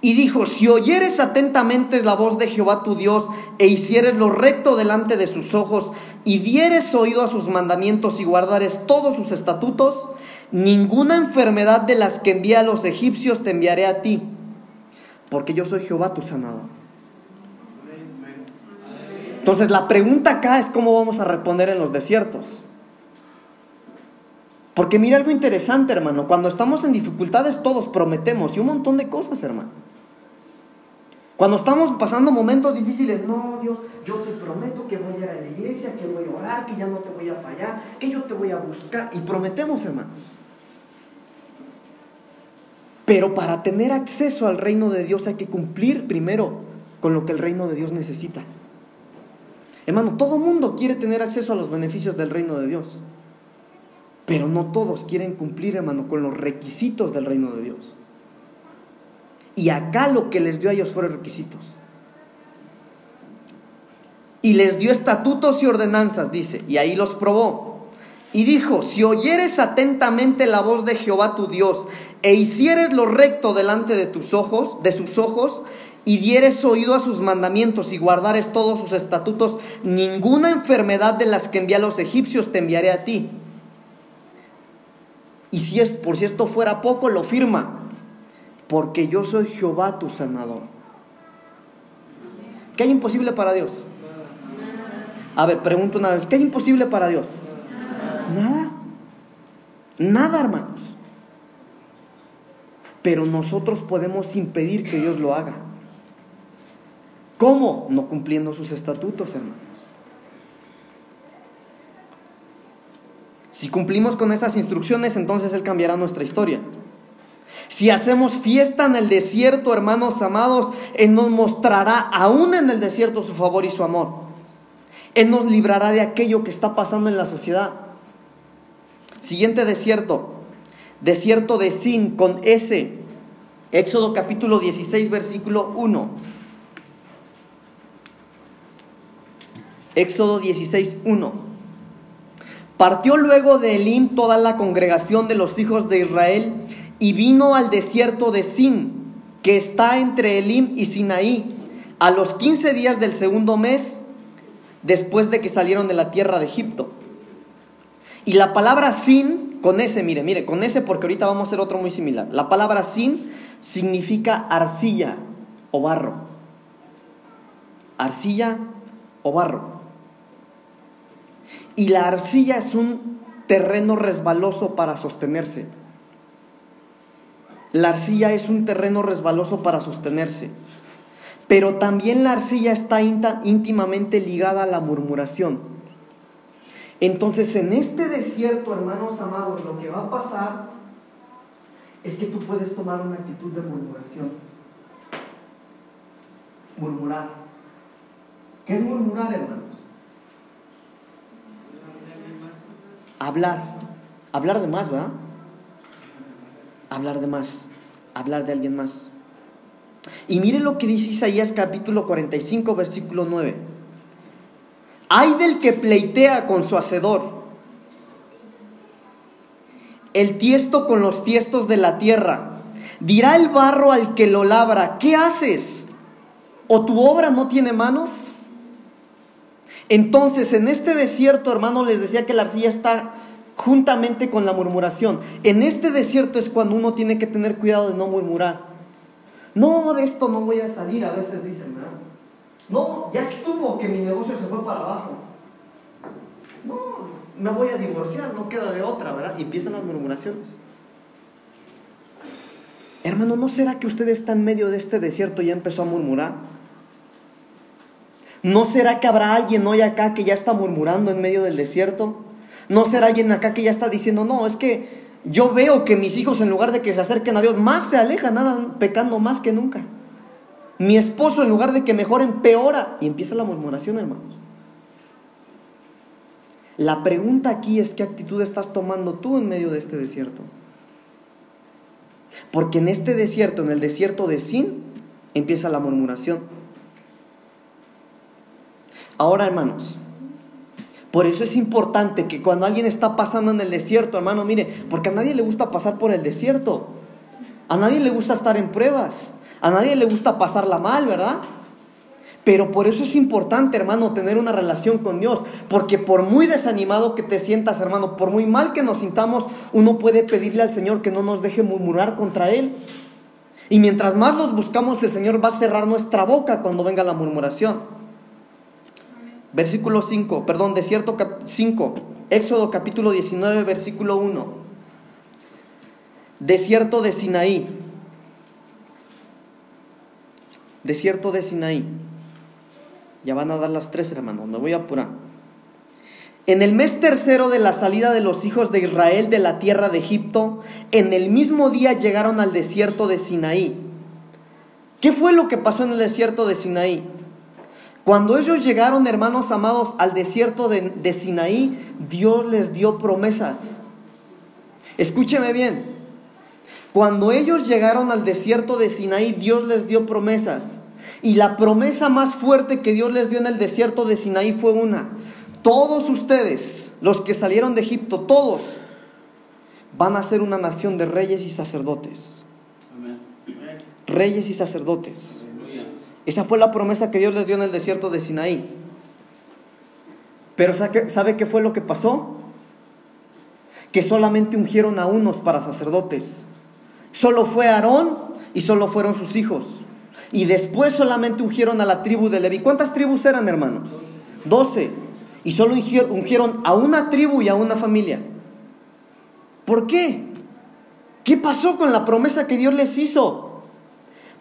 Y dijo, si oyeres atentamente la voz de Jehová tu Dios e hicieres lo recto delante de sus ojos y dieres oído a sus mandamientos y guardares todos sus estatutos, ninguna enfermedad de las que envía a los egipcios te enviaré a ti, porque yo soy Jehová tu sanador. Entonces la pregunta acá es cómo vamos a responder en los desiertos. Porque mira algo interesante, hermano. Cuando estamos en dificultades, todos prometemos y un montón de cosas, hermano. Cuando estamos pasando momentos difíciles, no, Dios, yo te prometo que voy a ir a la iglesia, que voy a orar, que ya no te voy a fallar, que yo te voy a buscar. Y prometemos, hermanos. Pero para tener acceso al reino de Dios hay que cumplir primero con lo que el reino de Dios necesita. Hermano, todo mundo quiere tener acceso a los beneficios del reino de Dios. Pero no todos quieren cumplir, hermano, con los requisitos del reino de Dios. Y acá lo que les dio a ellos fueron requisitos. Y les dio estatutos y ordenanzas, dice, y ahí los probó. Y dijo, si oyeres atentamente la voz de Jehová tu Dios, e hicieres lo recto delante de tus ojos, de sus ojos, y dieres oído a sus mandamientos y guardares todos sus estatutos, ninguna enfermedad de las que envié a los egipcios te enviaré a ti y si es, por si esto fuera poco, lo firma. Porque yo soy Jehová tu sanador. ¿Qué hay imposible para Dios? A ver, pregunto una vez, ¿qué hay imposible para Dios? Nada. Nada, hermanos. Pero nosotros podemos impedir que Dios lo haga. ¿Cómo? No cumpliendo sus estatutos, hermanos. Si cumplimos con estas instrucciones, entonces Él cambiará nuestra historia. Si hacemos fiesta en el desierto, hermanos amados, Él nos mostrará aún en el desierto su favor y su amor. Él nos librará de aquello que está pasando en la sociedad. Siguiente desierto, desierto de Sin con S. Éxodo capítulo 16, versículo 1. Éxodo 16, 1. Partió luego de Elim toda la congregación de los hijos de Israel y vino al desierto de Sin, que está entre Elim y Sinaí, a los 15 días del segundo mes después de que salieron de la tierra de Egipto. Y la palabra Sin, con ese, mire, mire, con ese porque ahorita vamos a hacer otro muy similar. La palabra Sin significa arcilla o barro. Arcilla o barro. Y la arcilla es un terreno resbaloso para sostenerse. La arcilla es un terreno resbaloso para sostenerse. Pero también la arcilla está íntimamente ligada a la murmuración. Entonces en este desierto, hermanos amados, lo que va a pasar es que tú puedes tomar una actitud de murmuración. Murmurar. ¿Qué es murmurar, hermano? Hablar, hablar de más, ¿verdad? Hablar de más, hablar de alguien más. Y mire lo que dice Isaías capítulo 45, versículo 9. Hay del que pleitea con su hacedor, el tiesto con los tiestos de la tierra. Dirá el barro al que lo labra, ¿qué haces? ¿O tu obra no tiene manos? Entonces, en este desierto, hermano, les decía que la arcilla está juntamente con la murmuración. En este desierto es cuando uno tiene que tener cuidado de no murmurar. No, de esto no voy a salir, a veces dicen, ¿verdad? No, ya estuvo que mi negocio se fue para abajo. No, me voy a divorciar, no queda de otra, ¿verdad? Y empiezan las murmuraciones. Hermano, ¿no será que usted está en medio de este desierto y ya empezó a murmurar? ¿No será que habrá alguien hoy acá que ya está murmurando en medio del desierto? ¿No será alguien acá que ya está diciendo, no, es que yo veo que mis hijos en lugar de que se acerquen a Dios, más se alejan, nada, pecando más que nunca? Mi esposo en lugar de que mejoren, peora. Y empieza la murmuración, hermanos. La pregunta aquí es qué actitud estás tomando tú en medio de este desierto. Porque en este desierto, en el desierto de Sin, empieza la murmuración. Ahora, hermanos, por eso es importante que cuando alguien está pasando en el desierto, hermano, mire, porque a nadie le gusta pasar por el desierto. A nadie le gusta estar en pruebas. A nadie le gusta pasarla mal, ¿verdad? Pero por eso es importante, hermano, tener una relación con Dios. Porque por muy desanimado que te sientas, hermano, por muy mal que nos sintamos, uno puede pedirle al Señor que no nos deje murmurar contra Él. Y mientras más los buscamos, el Señor va a cerrar nuestra boca cuando venga la murmuración. Versículo 5, perdón, desierto 5, Éxodo capítulo 19, versículo 1. Desierto de Sinaí. Desierto de Sinaí. Ya van a dar las tres, hermanos, me voy a apurar. En el mes tercero de la salida de los hijos de Israel de la tierra de Egipto, en el mismo día llegaron al desierto de Sinaí. ¿Qué fue lo que pasó en el desierto de Sinaí? Cuando ellos llegaron, hermanos amados, al desierto de, de Sinaí, Dios les dio promesas. Escúcheme bien. Cuando ellos llegaron al desierto de Sinaí, Dios les dio promesas. Y la promesa más fuerte que Dios les dio en el desierto de Sinaí fue una. Todos ustedes, los que salieron de Egipto, todos, van a ser una nación de reyes y sacerdotes. Reyes y sacerdotes. Esa fue la promesa que Dios les dio en el desierto de Sinaí. Pero ¿sabe qué fue lo que pasó? Que solamente ungieron a unos para sacerdotes. Solo fue Aarón y solo fueron sus hijos. Y después solamente ungieron a la tribu de Levi. ¿Cuántas tribus eran, hermanos? Doce. Y solo ungieron a una tribu y a una familia. ¿Por qué? ¿Qué pasó con la promesa que Dios les hizo?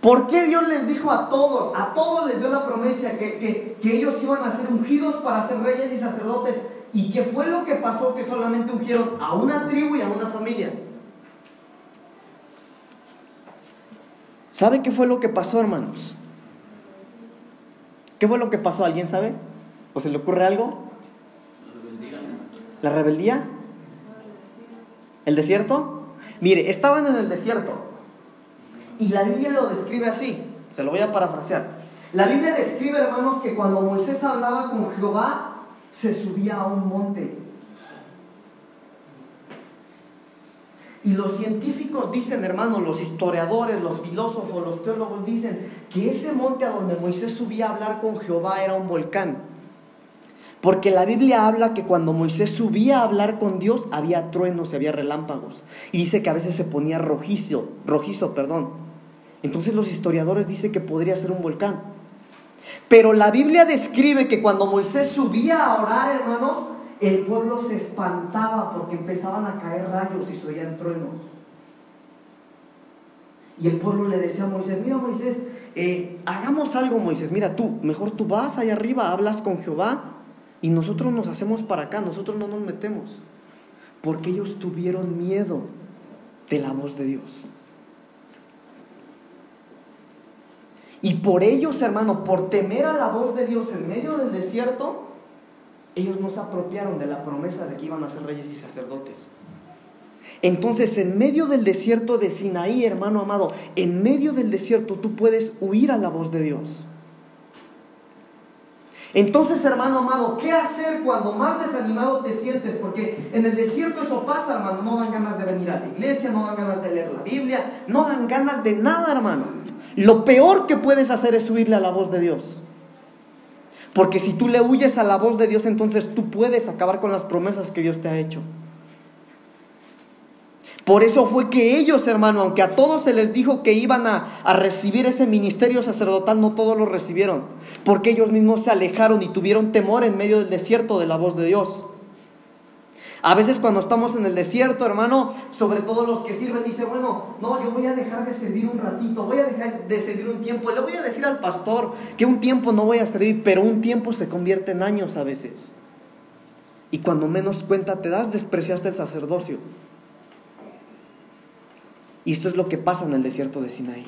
¿Por qué Dios les dijo a todos, a todos les dio la promesa que, que, ellos iban a ser ungidos para ser reyes y sacerdotes? ¿Y qué fue lo que pasó que solamente ungieron a una tribu y a una familia? ¿Sabe qué fue lo que pasó, hermanos? ¿Qué fue lo que pasó? ¿Alguien sabe? ¿O se le ocurre algo? ¿La rebeldía? ¿El desierto? Mire, estaban en el desierto. Y la Biblia lo describe así. Se lo voy a parafrasear. La Biblia describe, hermanos, que cuando Moisés hablaba con Jehová, se subía a un monte. Y los científicos dicen, hermanos, los historiadores, los filósofos, los teólogos dicen que ese monte a donde Moisés subía a hablar con Jehová era un volcán. Porque la Biblia habla que cuando Moisés subía a hablar con Dios había truenos y había relámpagos. Y dice que a veces se ponía rojizo, rojizo, perdón. Entonces los historiadores dicen que podría ser un volcán. Pero la Biblia describe que cuando Moisés subía a orar, hermanos, el pueblo se espantaba porque empezaban a caer rayos y se oían truenos. Y el pueblo le decía a Moisés, mira Moisés, eh, hagamos algo Moisés, mira tú, mejor tú vas allá arriba, hablas con Jehová y nosotros nos hacemos para acá, nosotros no nos metemos. Porque ellos tuvieron miedo de la voz de Dios. Y por ellos, hermano, por temer a la voz de Dios en medio del desierto, ellos no se apropiaron de la promesa de que iban a ser reyes y sacerdotes. Entonces, en medio del desierto de Sinaí, hermano amado, en medio del desierto tú puedes huir a la voz de Dios. Entonces, hermano amado, ¿qué hacer cuando más desanimado te sientes? Porque en el desierto eso pasa, hermano. No dan ganas de venir a la iglesia, no dan ganas de leer la Biblia, no dan ganas de nada, hermano. Lo peor que puedes hacer es huirle a la voz de Dios. Porque si tú le huyes a la voz de Dios, entonces tú puedes acabar con las promesas que Dios te ha hecho. Por eso fue que ellos, hermano, aunque a todos se les dijo que iban a, a, recibir ese ministerio sacerdotal, no todos lo recibieron, porque ellos mismos se alejaron y tuvieron temor en medio del desierto de la voz de Dios. A veces cuando estamos en el desierto, hermano, sobre todo los que sirven, dice, bueno, no, yo voy a dejar de servir un ratito, voy a dejar de servir un tiempo. Le voy a decir al pastor que un tiempo no voy a servir, pero un tiempo se convierte en años a veces. Y cuando menos cuenta te das, despreciaste el sacerdocio. Y esto es lo que pasa en el desierto de Sinaí.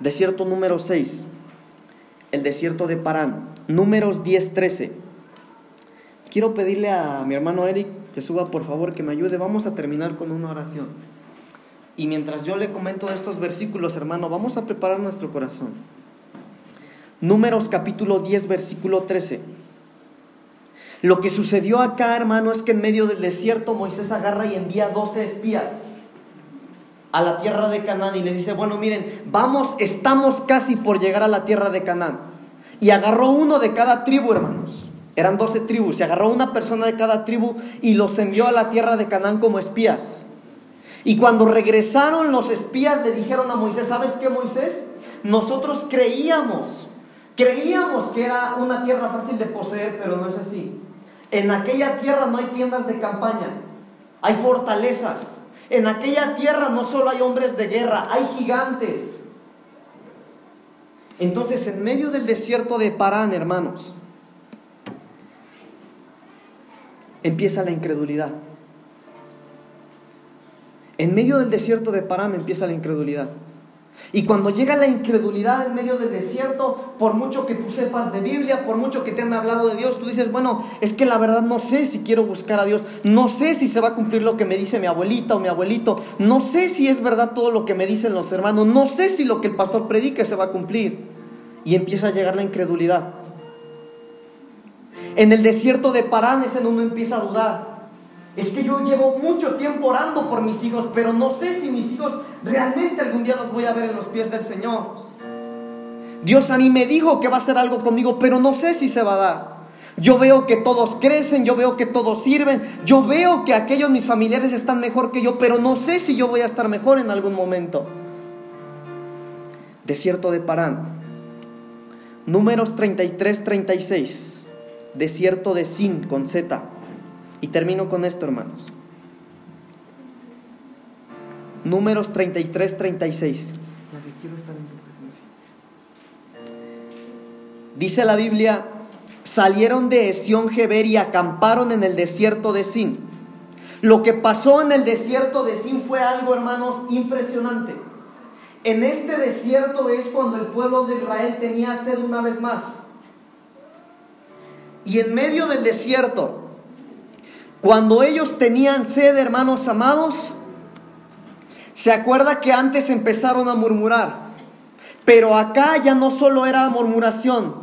Desierto número 6, el desierto de Parán. Números 10, 13. Quiero pedirle a mi hermano Eric que suba por favor, que me ayude. Vamos a terminar con una oración. Y mientras yo le comento estos versículos, hermano, vamos a preparar nuestro corazón. Números capítulo 10, versículo 13. Lo que sucedió acá, hermano, es que en medio del desierto Moisés agarra y envía 12 espías a la tierra de Canaán y les dice, bueno, miren, vamos, estamos casi por llegar a la tierra de Canaán. Y agarró uno de cada tribu, hermanos. Eran 12 tribus. Se agarró una persona de cada tribu y los envió a la tierra de Canaán como espías. Y cuando regresaron los espías le dijeron a Moisés, ¿sabes qué, Moisés? Nosotros creíamos, creíamos que era una tierra fácil de poseer, pero no es así. En aquella tierra no hay tiendas de campaña, hay fortalezas. En aquella tierra no solo hay hombres de guerra, hay gigantes. Entonces, en medio del desierto de Parán, hermanos, empieza la incredulidad. En medio del desierto de Parán empieza la incredulidad. Y cuando llega la incredulidad en medio del desierto, por mucho que tú sepas de Biblia, por mucho que te han hablado de Dios, tú dices, bueno, es que la verdad no sé si quiero buscar a Dios, no sé si se va a cumplir lo que me dice mi abuelita o mi abuelito, no sé si es verdad todo lo que me dicen los hermanos, no sé si lo que el pastor predique se va a cumplir. Y empieza a llegar la incredulidad. En el desierto de Parán es en uno empieza a dudar. Es que yo llevo mucho tiempo orando por mis hijos, pero no sé si mis hijos realmente algún día los voy a ver en los pies del Señor. Dios a mí me dijo que va a hacer algo conmigo, pero no sé si se va a dar. Yo veo que todos crecen, yo veo que todos sirven, yo veo que aquellos mis familiares están mejor que yo, pero no sé si yo voy a estar mejor en algún momento. Desierto de Parán. Números 33, 36. Desierto de Sin con Z. Y termino con esto, hermanos. Números 33, 36. Dice la Biblia, salieron de Esión Geber y acamparon en el desierto de Sin. Lo que pasó en el desierto de Sin fue algo, hermanos, impresionante. En este desierto es cuando el pueblo de Israel tenía sed una vez más. Y en medio del desierto, cuando ellos tenían sed, hermanos amados, se acuerda que antes empezaron a murmurar. Pero acá ya no solo era murmuración,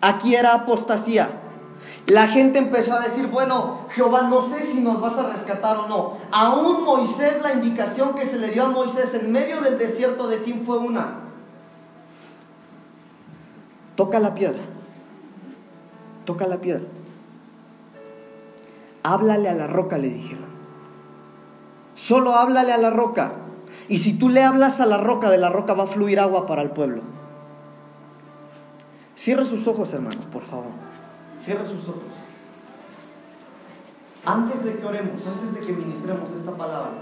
aquí era apostasía. La gente empezó a decir, bueno, Jehová, no sé si nos vas a rescatar o no. Aún Moisés, la indicación que se le dio a Moisés en medio del desierto de Sin fue una. Toca la piedra. Toca la piedra háblale a la roca, le dijeron. Solo háblale a la roca. Y si tú le hablas a la roca, de la roca va a fluir agua para el pueblo. Cierre sus ojos, hermanos, por favor. Cierre sus ojos. Antes de que oremos, antes de que ministremos esta palabra,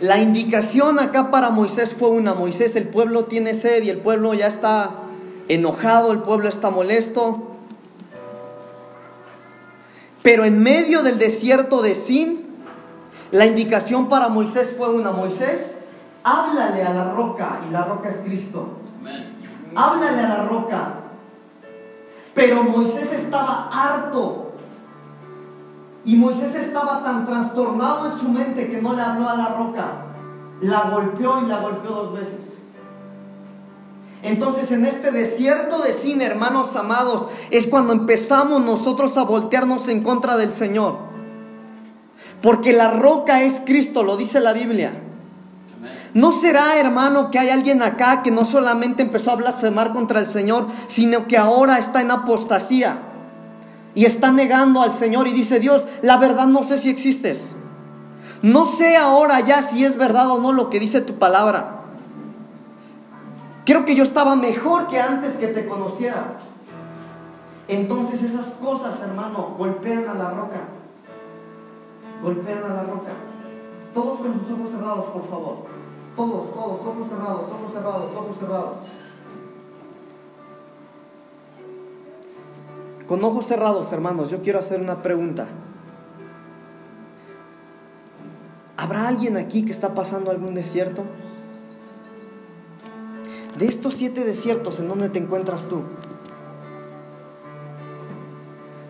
la indicación acá para Moisés fue una, Moisés, el pueblo tiene sed y el pueblo ya está enojado, el pueblo está molesto. Pero en medio del desierto de Sin, la indicación para Moisés fue una, Moisés, háblale a la roca, y la roca es Cristo. Háblale a la roca. Pero Moisés estaba harto. Y Moisés estaba tan trastornado en su mente que no le habló a la roca. La golpeó y la golpeó dos veces. Entonces en este desierto de cine, hermanos amados, es cuando empezamos nosotros a voltearnos en contra del Señor. Porque la roca es Cristo, lo dice la Biblia. ¿No será, hermano, que hay alguien acá que no solamente empezó a blasfemar contra el Señor, sino que ahora está en apostasía y está negando al Señor y dice, Dios, la verdad no sé si existes. No sé ahora ya si es verdad o no lo que dice tu palabra. Creo que yo estaba mejor que antes que te conociera. Entonces esas cosas, hermano, golpean a la roca. Golpean a la roca. Todos con sus ojos cerrados, por favor. Todos, todos, ojos cerrados, ojos cerrados, ojos cerrados. Con ojos cerrados, hermanos, yo quiero hacer una pregunta. ¿Habrá alguien aquí que está pasando algún desierto? De estos siete desiertos, ¿en dónde te encuentras tú?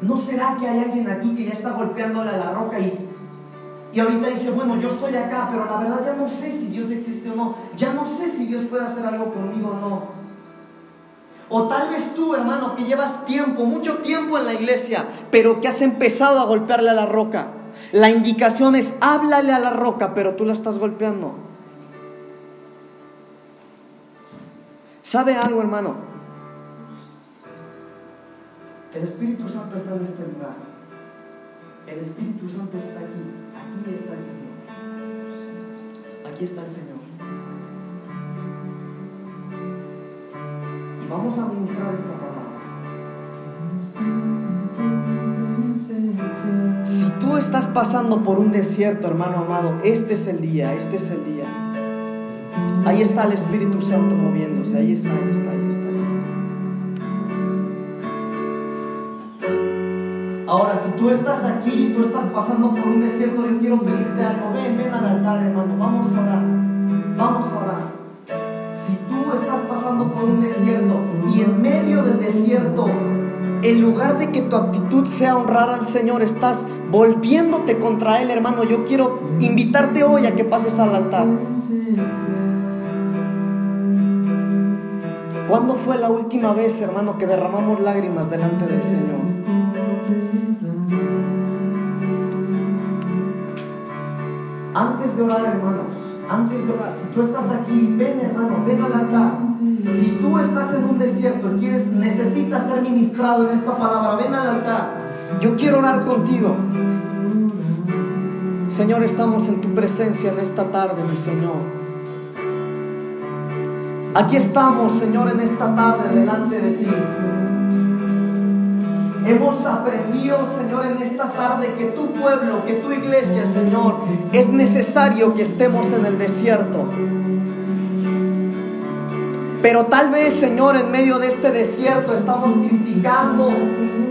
¿No será que hay alguien aquí que ya está golpeándole a la roca y, y ahorita dice, bueno, yo estoy acá, pero la verdad ya no sé si Dios existe o no, ya no sé si Dios puede hacer algo conmigo o no? O tal vez tú, hermano, que llevas tiempo, mucho tiempo en la iglesia, pero que has empezado a golpearle a la roca. La indicación es, háblale a la roca, pero tú la estás golpeando. ¿Sabe algo, hermano? El Espíritu Santo está en este lugar. El Espíritu Santo está aquí. Aquí está el Señor. Aquí está el Señor. Y vamos a ministrar esta palabra. Si tú estás pasando por un desierto, hermano amado, este es el día, este es el día. Ahí está el Espíritu Santo moviéndose, ahí está, ahí está, ahí está. Ahora, si tú estás aquí, tú estás pasando por un desierto, yo quiero pedirte algo. Ven, ven al altar, hermano. Vamos a orar. Vamos a orar. Si tú estás pasando por un desierto y en medio del desierto, en lugar de que tu actitud sea honrar al Señor, estás volviéndote contra Él, hermano, yo quiero invitarte hoy a que pases al altar. ¿Cuándo fue la última vez, hermano, que derramamos lágrimas delante del Señor? Antes de orar, hermanos, antes de orar, si tú estás aquí, ven, hermano, ven al altar. Si tú estás en un desierto y quieres, necesitas ser ministrado en esta palabra, ven al altar. Yo quiero orar contigo. Señor, estamos en tu presencia en esta tarde, mi Señor. Aquí estamos, Señor, en esta tarde delante de ti. Hemos aprendido, Señor, en esta tarde que tu pueblo, que tu iglesia, Señor, es necesario que estemos en el desierto. Pero tal vez, Señor, en medio de este desierto estamos criticando,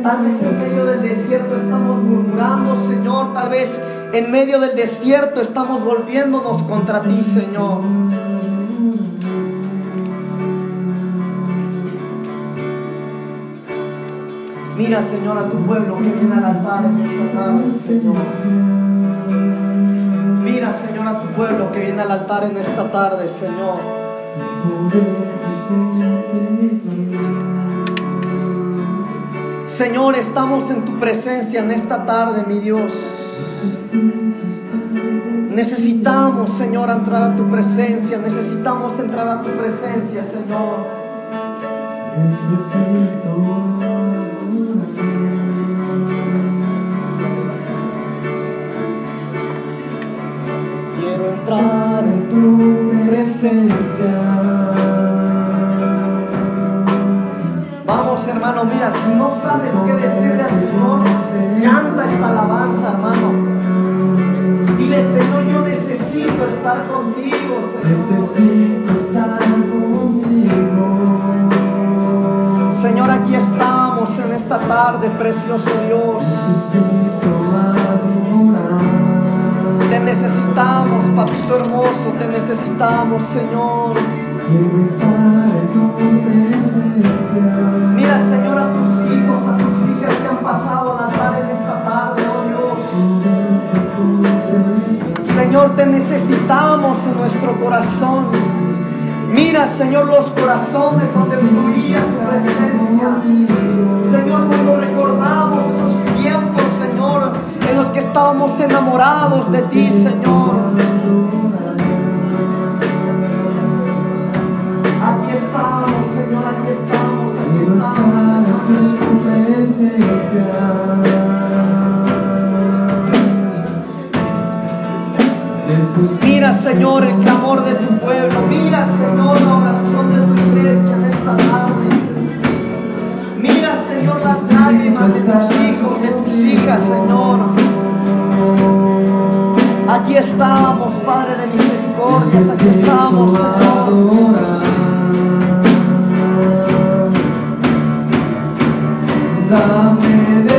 tal vez en medio del desierto estamos murmurando, Señor, tal vez en medio del desierto estamos volviéndonos contra ti, Señor. Mira, Señor, a tu pueblo que viene al altar en esta tarde, Señor. Mira, Señor, a tu pueblo que viene al altar en esta tarde, Señor. Señor, estamos en tu presencia en esta tarde, mi Dios. Necesitamos, Señor, entrar a tu presencia. Necesitamos entrar a tu presencia, Señor. Quiero entrar en tu presencia. Vamos, hermano, mira, si no sabes qué decirle al Señor, canta esta alabanza, hermano. Dile, Señor, yo necesito estar contigo, Señor. Necesito estar contigo. Señor, aquí estamos en esta tarde, precioso Dios. Necesito necesitamos, Señor. Presencia. Mira, Señor, a tus hijos, a tus hijas que han pasado al altar en esta tarde, oh Dios. Señor, te necesitamos en nuestro corazón. Mira, Señor, los corazones donde fluía tu presencia. Señor, cuando recordamos esos tiempos, Señor, en los que estábamos enamorados de ti, Señor. Señor, aquí estamos, aquí estamos. Mira, Señor, el clamor de tu pueblo. Mira, Señor, la oración de tu iglesia en esta tarde. Mira, Señor, las lágrimas de tus hijos, de tus hijas, Señor. Aquí estamos, Padre de misericordias, aquí estamos, Señor. Love me.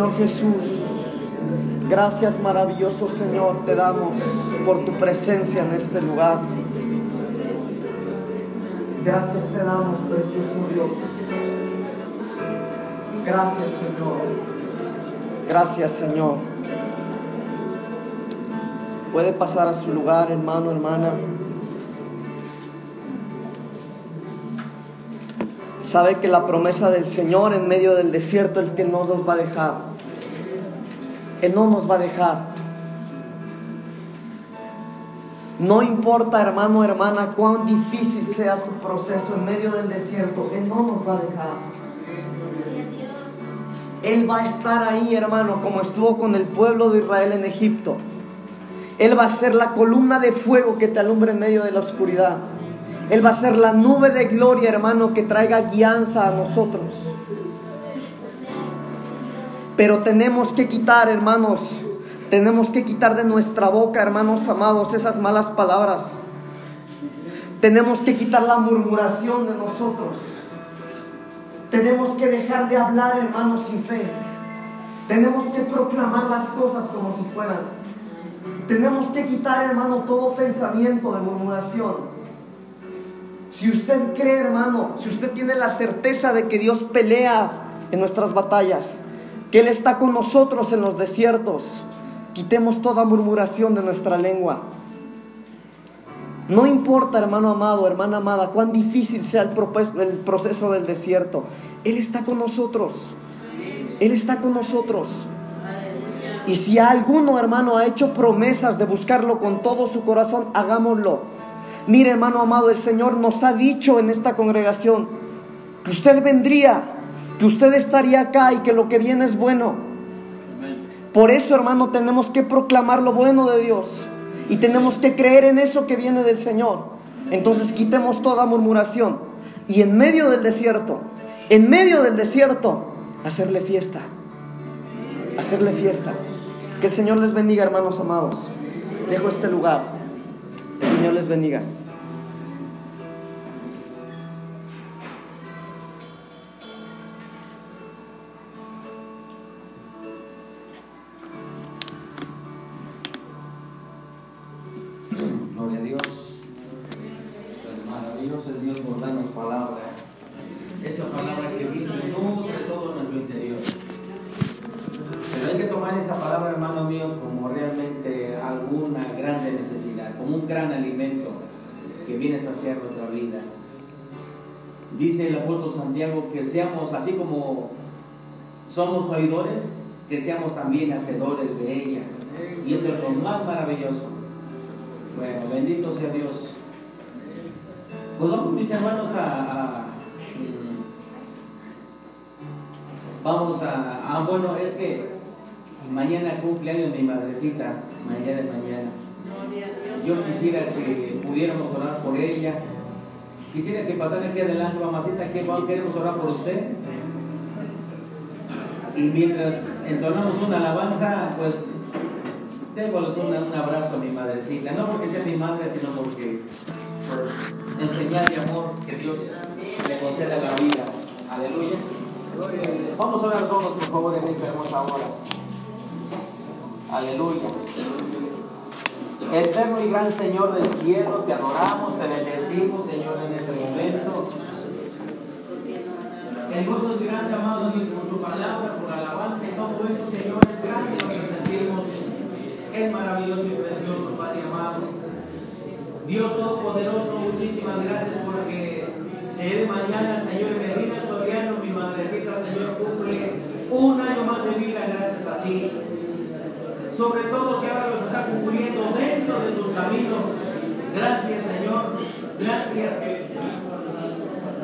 Señor Jesús. Gracias, maravilloso Señor, te damos por tu presencia en este lugar. Gracias te damos, precioso Dios. Gracias, Señor. Gracias, Señor. Puede pasar a su lugar, hermano, hermana. Sabe que la promesa del Señor en medio del desierto es que no nos va a dejar. Él no nos va a dejar. No importa, hermano, hermana, cuán difícil sea tu proceso en medio del desierto, Él no nos va a dejar. Él va a estar ahí, hermano, como estuvo con el pueblo de Israel en Egipto. Él va a ser la columna de fuego que te alumbra en medio de la oscuridad. Él va a ser la nube de gloria, hermano, que traiga guianza a nosotros. Pero tenemos que quitar, hermanos, tenemos que quitar de nuestra boca, hermanos amados, esas malas palabras. Tenemos que quitar la murmuración de nosotros. Tenemos que dejar de hablar, hermanos, sin fe. Tenemos que proclamar las cosas como si fueran. Tenemos que quitar, hermano, todo pensamiento de murmuración. Si usted cree, hermano, si usted tiene la certeza de que Dios pelea en nuestras batallas, que Él está con nosotros en los desiertos, quitemos toda murmuración de nuestra lengua. No importa, hermano amado, hermana amada, cuán difícil sea el, proceso del desierto, Él está con nosotros. Él está con nosotros. Y si alguno, hermano, ha hecho promesas de buscarlo con todo su corazón, hagámoslo. Mire, hermano amado, el Señor nos ha dicho en esta congregación que usted vendría, que usted estaría acá y que lo que viene es bueno. Por eso, hermano, tenemos que proclamar lo bueno de Dios y tenemos que creer en eso que viene del Señor. Entonces quitemos toda murmuración y en medio del desierto, en medio del desierto, hacerle fiesta. Hacerle fiesta. Que el Señor les bendiga, hermanos amados. Dejo este lugar. El Señor les bendiga. Dice el apóstol Santiago que seamos así como somos oidores, que seamos también hacedores de ella. Y eso es lo más maravilloso. Bueno, bendito sea Dios. Pues vamos, mis hermanos, a. a- mm, vamos a, a- Bueno, es que mañana cumpleaños mi madrecita. Mañana es mañana. Yo quisiera que pudiéramos orar por ella. Quisiera que pasara aquí adelante, mamacita, que queremos orar por usted. Y mientras entonamos una alabanza, pues démosles una- un abrazo a mi madrecita, no porque sea mi madre, sino porque por enseñarle amor que Dios le conceda la vida. Aleluya. Vamos a orar todos, por favor, en esta hermosa hora. Aleluya. Eterno y gran Señor del cielo, te adoramos, te bendecimos, Señor, en este momento. El gozo es grande, amado por tu palabra, por la alabanza y todo eso, Señor, es grande lo que sentimos. Es maravilloso y precioso, Padre amado. Dios Todopoderoso, muchísimas gracias porque de mañana, Señor, Medina Soriano, mi madrecita, Señor, cumple un año más de vida gracias a ti. Sobre todo que ahora los está cumpliendo dentro de sus caminos. Gracias, Señor. Gracias.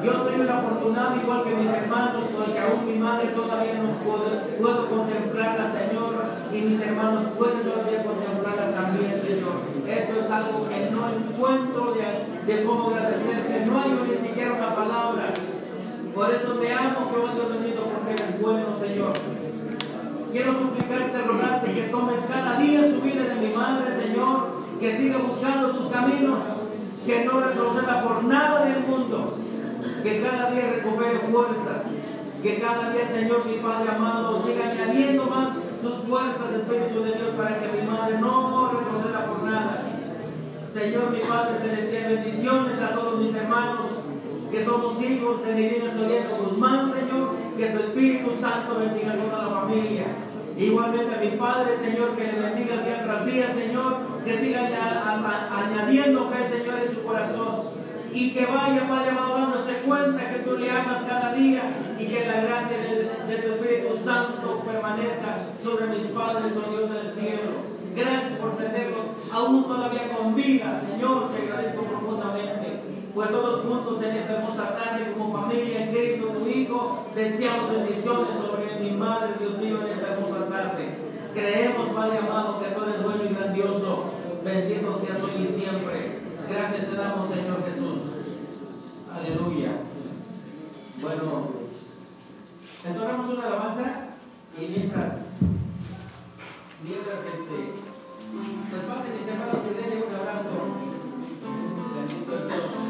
Yo soy un afortunado igual que mis hermanos, porque aún mi madre todavía no puedo, puedo contemplarla, Señor, y mis hermanos pueden todavía contemplarla también, Señor. Esto es algo que no encuentro de, de cómo agradecerte, no hay ni siquiera una palabra. Por eso te amo, Jehová Dios bendito, porque eres bueno, Señor. Quiero suplicarte, rogarte que tomes cada día su vida de mi madre, Señor, que siga buscando tus caminos, que no retroceda por nada del mundo, que cada día recupere fuerzas, que cada día, Señor, mi Padre amado, siga añadiendo más sus fuerzas, Espíritu de Dios, para que mi madre no retroceda por nada. Señor, mi Padre celestial, bendiciones a todos mis hermanos que somos hijos de Divina Soriano Guzmán, Señor, que tu Espíritu Santo bendiga a toda la familia. Igualmente a mi Padre, Señor, que le bendiga día tras día, Señor, que siga añadiendo fe, Señor, en su corazón. Y que vaya, Padre amado, dándose cuenta que tú le amas cada día y que la gracia de, tu Espíritu Santo permanezca sobre mis padres, oh Dios del cielo. Gracias por tenerlos aún todavía con vida, Señor, te agradezco profundamente. Pues todos juntos en esta hermosa tarde, como familia en Cristo, tu Hijo, deseamos bendiciones sobre mi Madre, Dios mío, en esta hermosa tarde. Creemos, Padre amado, que tú eres bueno y grandioso. Bendito seas hoy y siempre. Gracias te damos, Señor Jesús. Aleluya. Bueno, entonamos una alabanza y mientras, mientras este, pues pasen mis hermanos que denle un abrazo. Bendito Dios.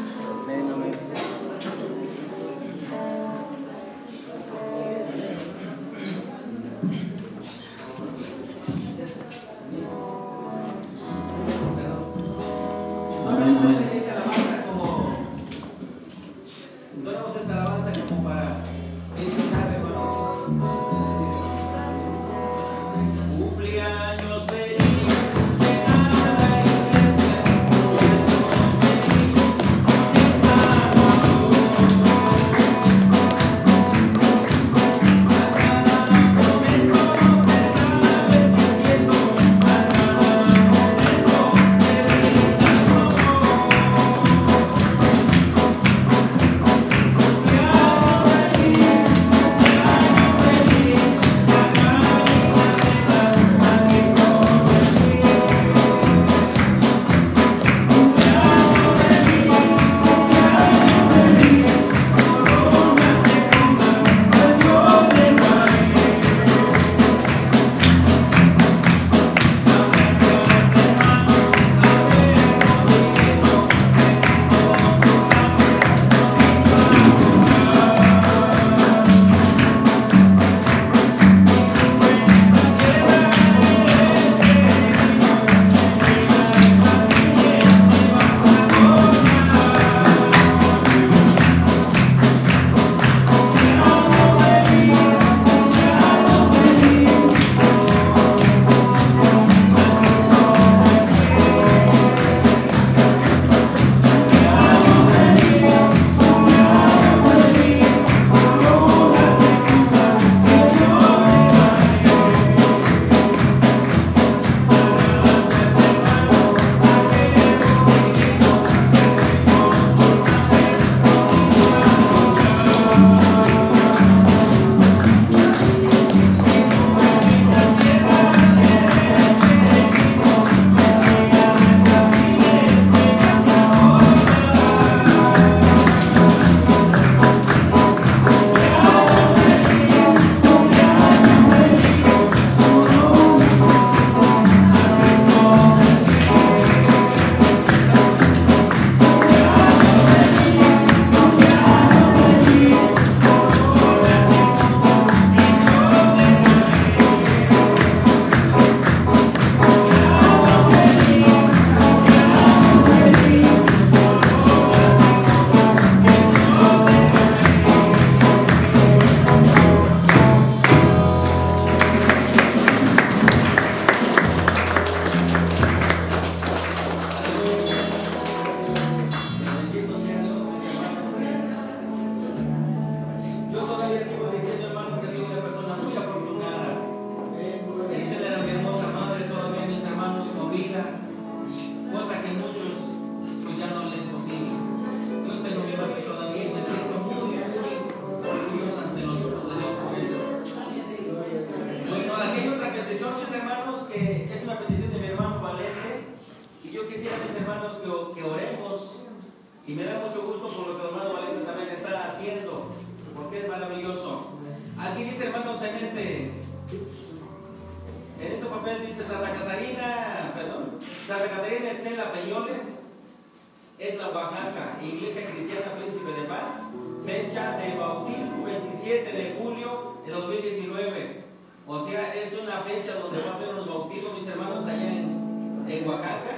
De bautismo 27 de julio de 2019. O sea, es una fecha donde va a haber los bautismos, mis hermanos, allá en, en Oaxaca.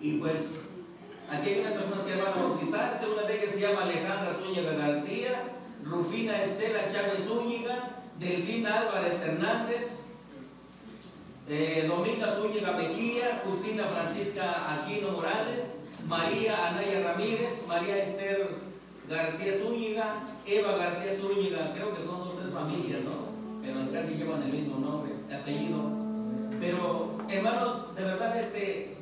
Y pues aquí hay unas personas que van a bautizarse, una de ellas se llama Alejandra Zúñiga García, Rufina Estela Chávez Zúñiga, Delfina Álvarez Hernández, eh, Dominga Zúñiga Mejía, Justina Francisca Aquino Morales, María Anaya Ramírez, María Esther García Zúñiga, Eva García Zúñiga, creo que son dos tres familias, ¿no? Pero casi llevan el mismo nombre, apellido. Pero, hermanos, de verdad, este,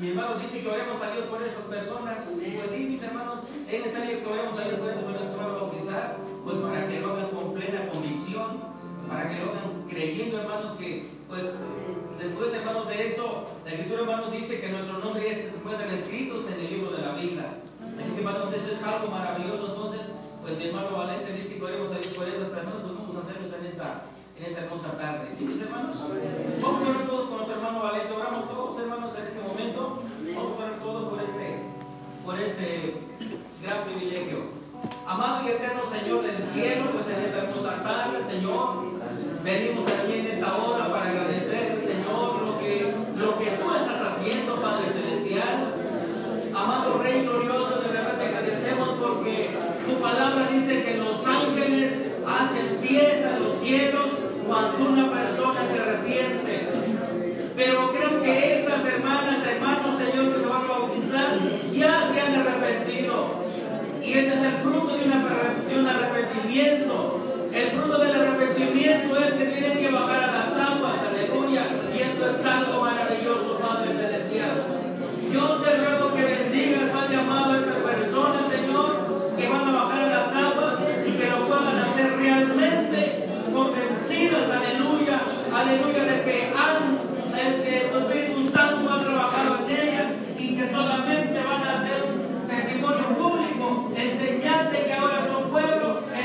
mi hermano dice que oremos a Dios por esas personas. Pues sí, mis hermanos, es necesario que oremos a Dios por esas personas que bautizar, pues para que lo hagan con plena convicción, para que lo hagan creyendo, hermanos, que pues después, hermanos, de eso, la Escritura, hermanos, dice que nuestros nombres se encuentran escritos en el libro de la vida. Así que, hermanos, eso es algo maravilloso. Entonces, pues mi hermano Valente dice que oremos a Dios por esas personas, pues vamos a hacerlo en esta, en esta hermosa tarde. ¿Sí, mis hermanos? Vamos a orar todos con nuestro hermano Valente. Oramos todos, hermanos, en este momento. Vamos a orar todos por este, por este gran privilegio. Amado y eterno Señor del cielo, pues en esta hermosa tarde, Señor, venimos aquí en esta hora para agradecer, Señor, lo que, lo que tú estás haciendo, Padre Celestial. Amado Rey glorioso, de verdad te agradecemos porque tu palabra dice que los ángeles hacen fiesta en los cielos cuando una persona se arrepiente. Pero creo que estas hermanas, hermanos, Señor, que se van a bautizar, ya se han arrepentido. Y este es el fruto de, una, un arrepentimiento. El fruto del arrepentimiento es que tienen que bajar a las aguas, aleluya. Y esto es algo maravilloso, Padre Celestial. Yo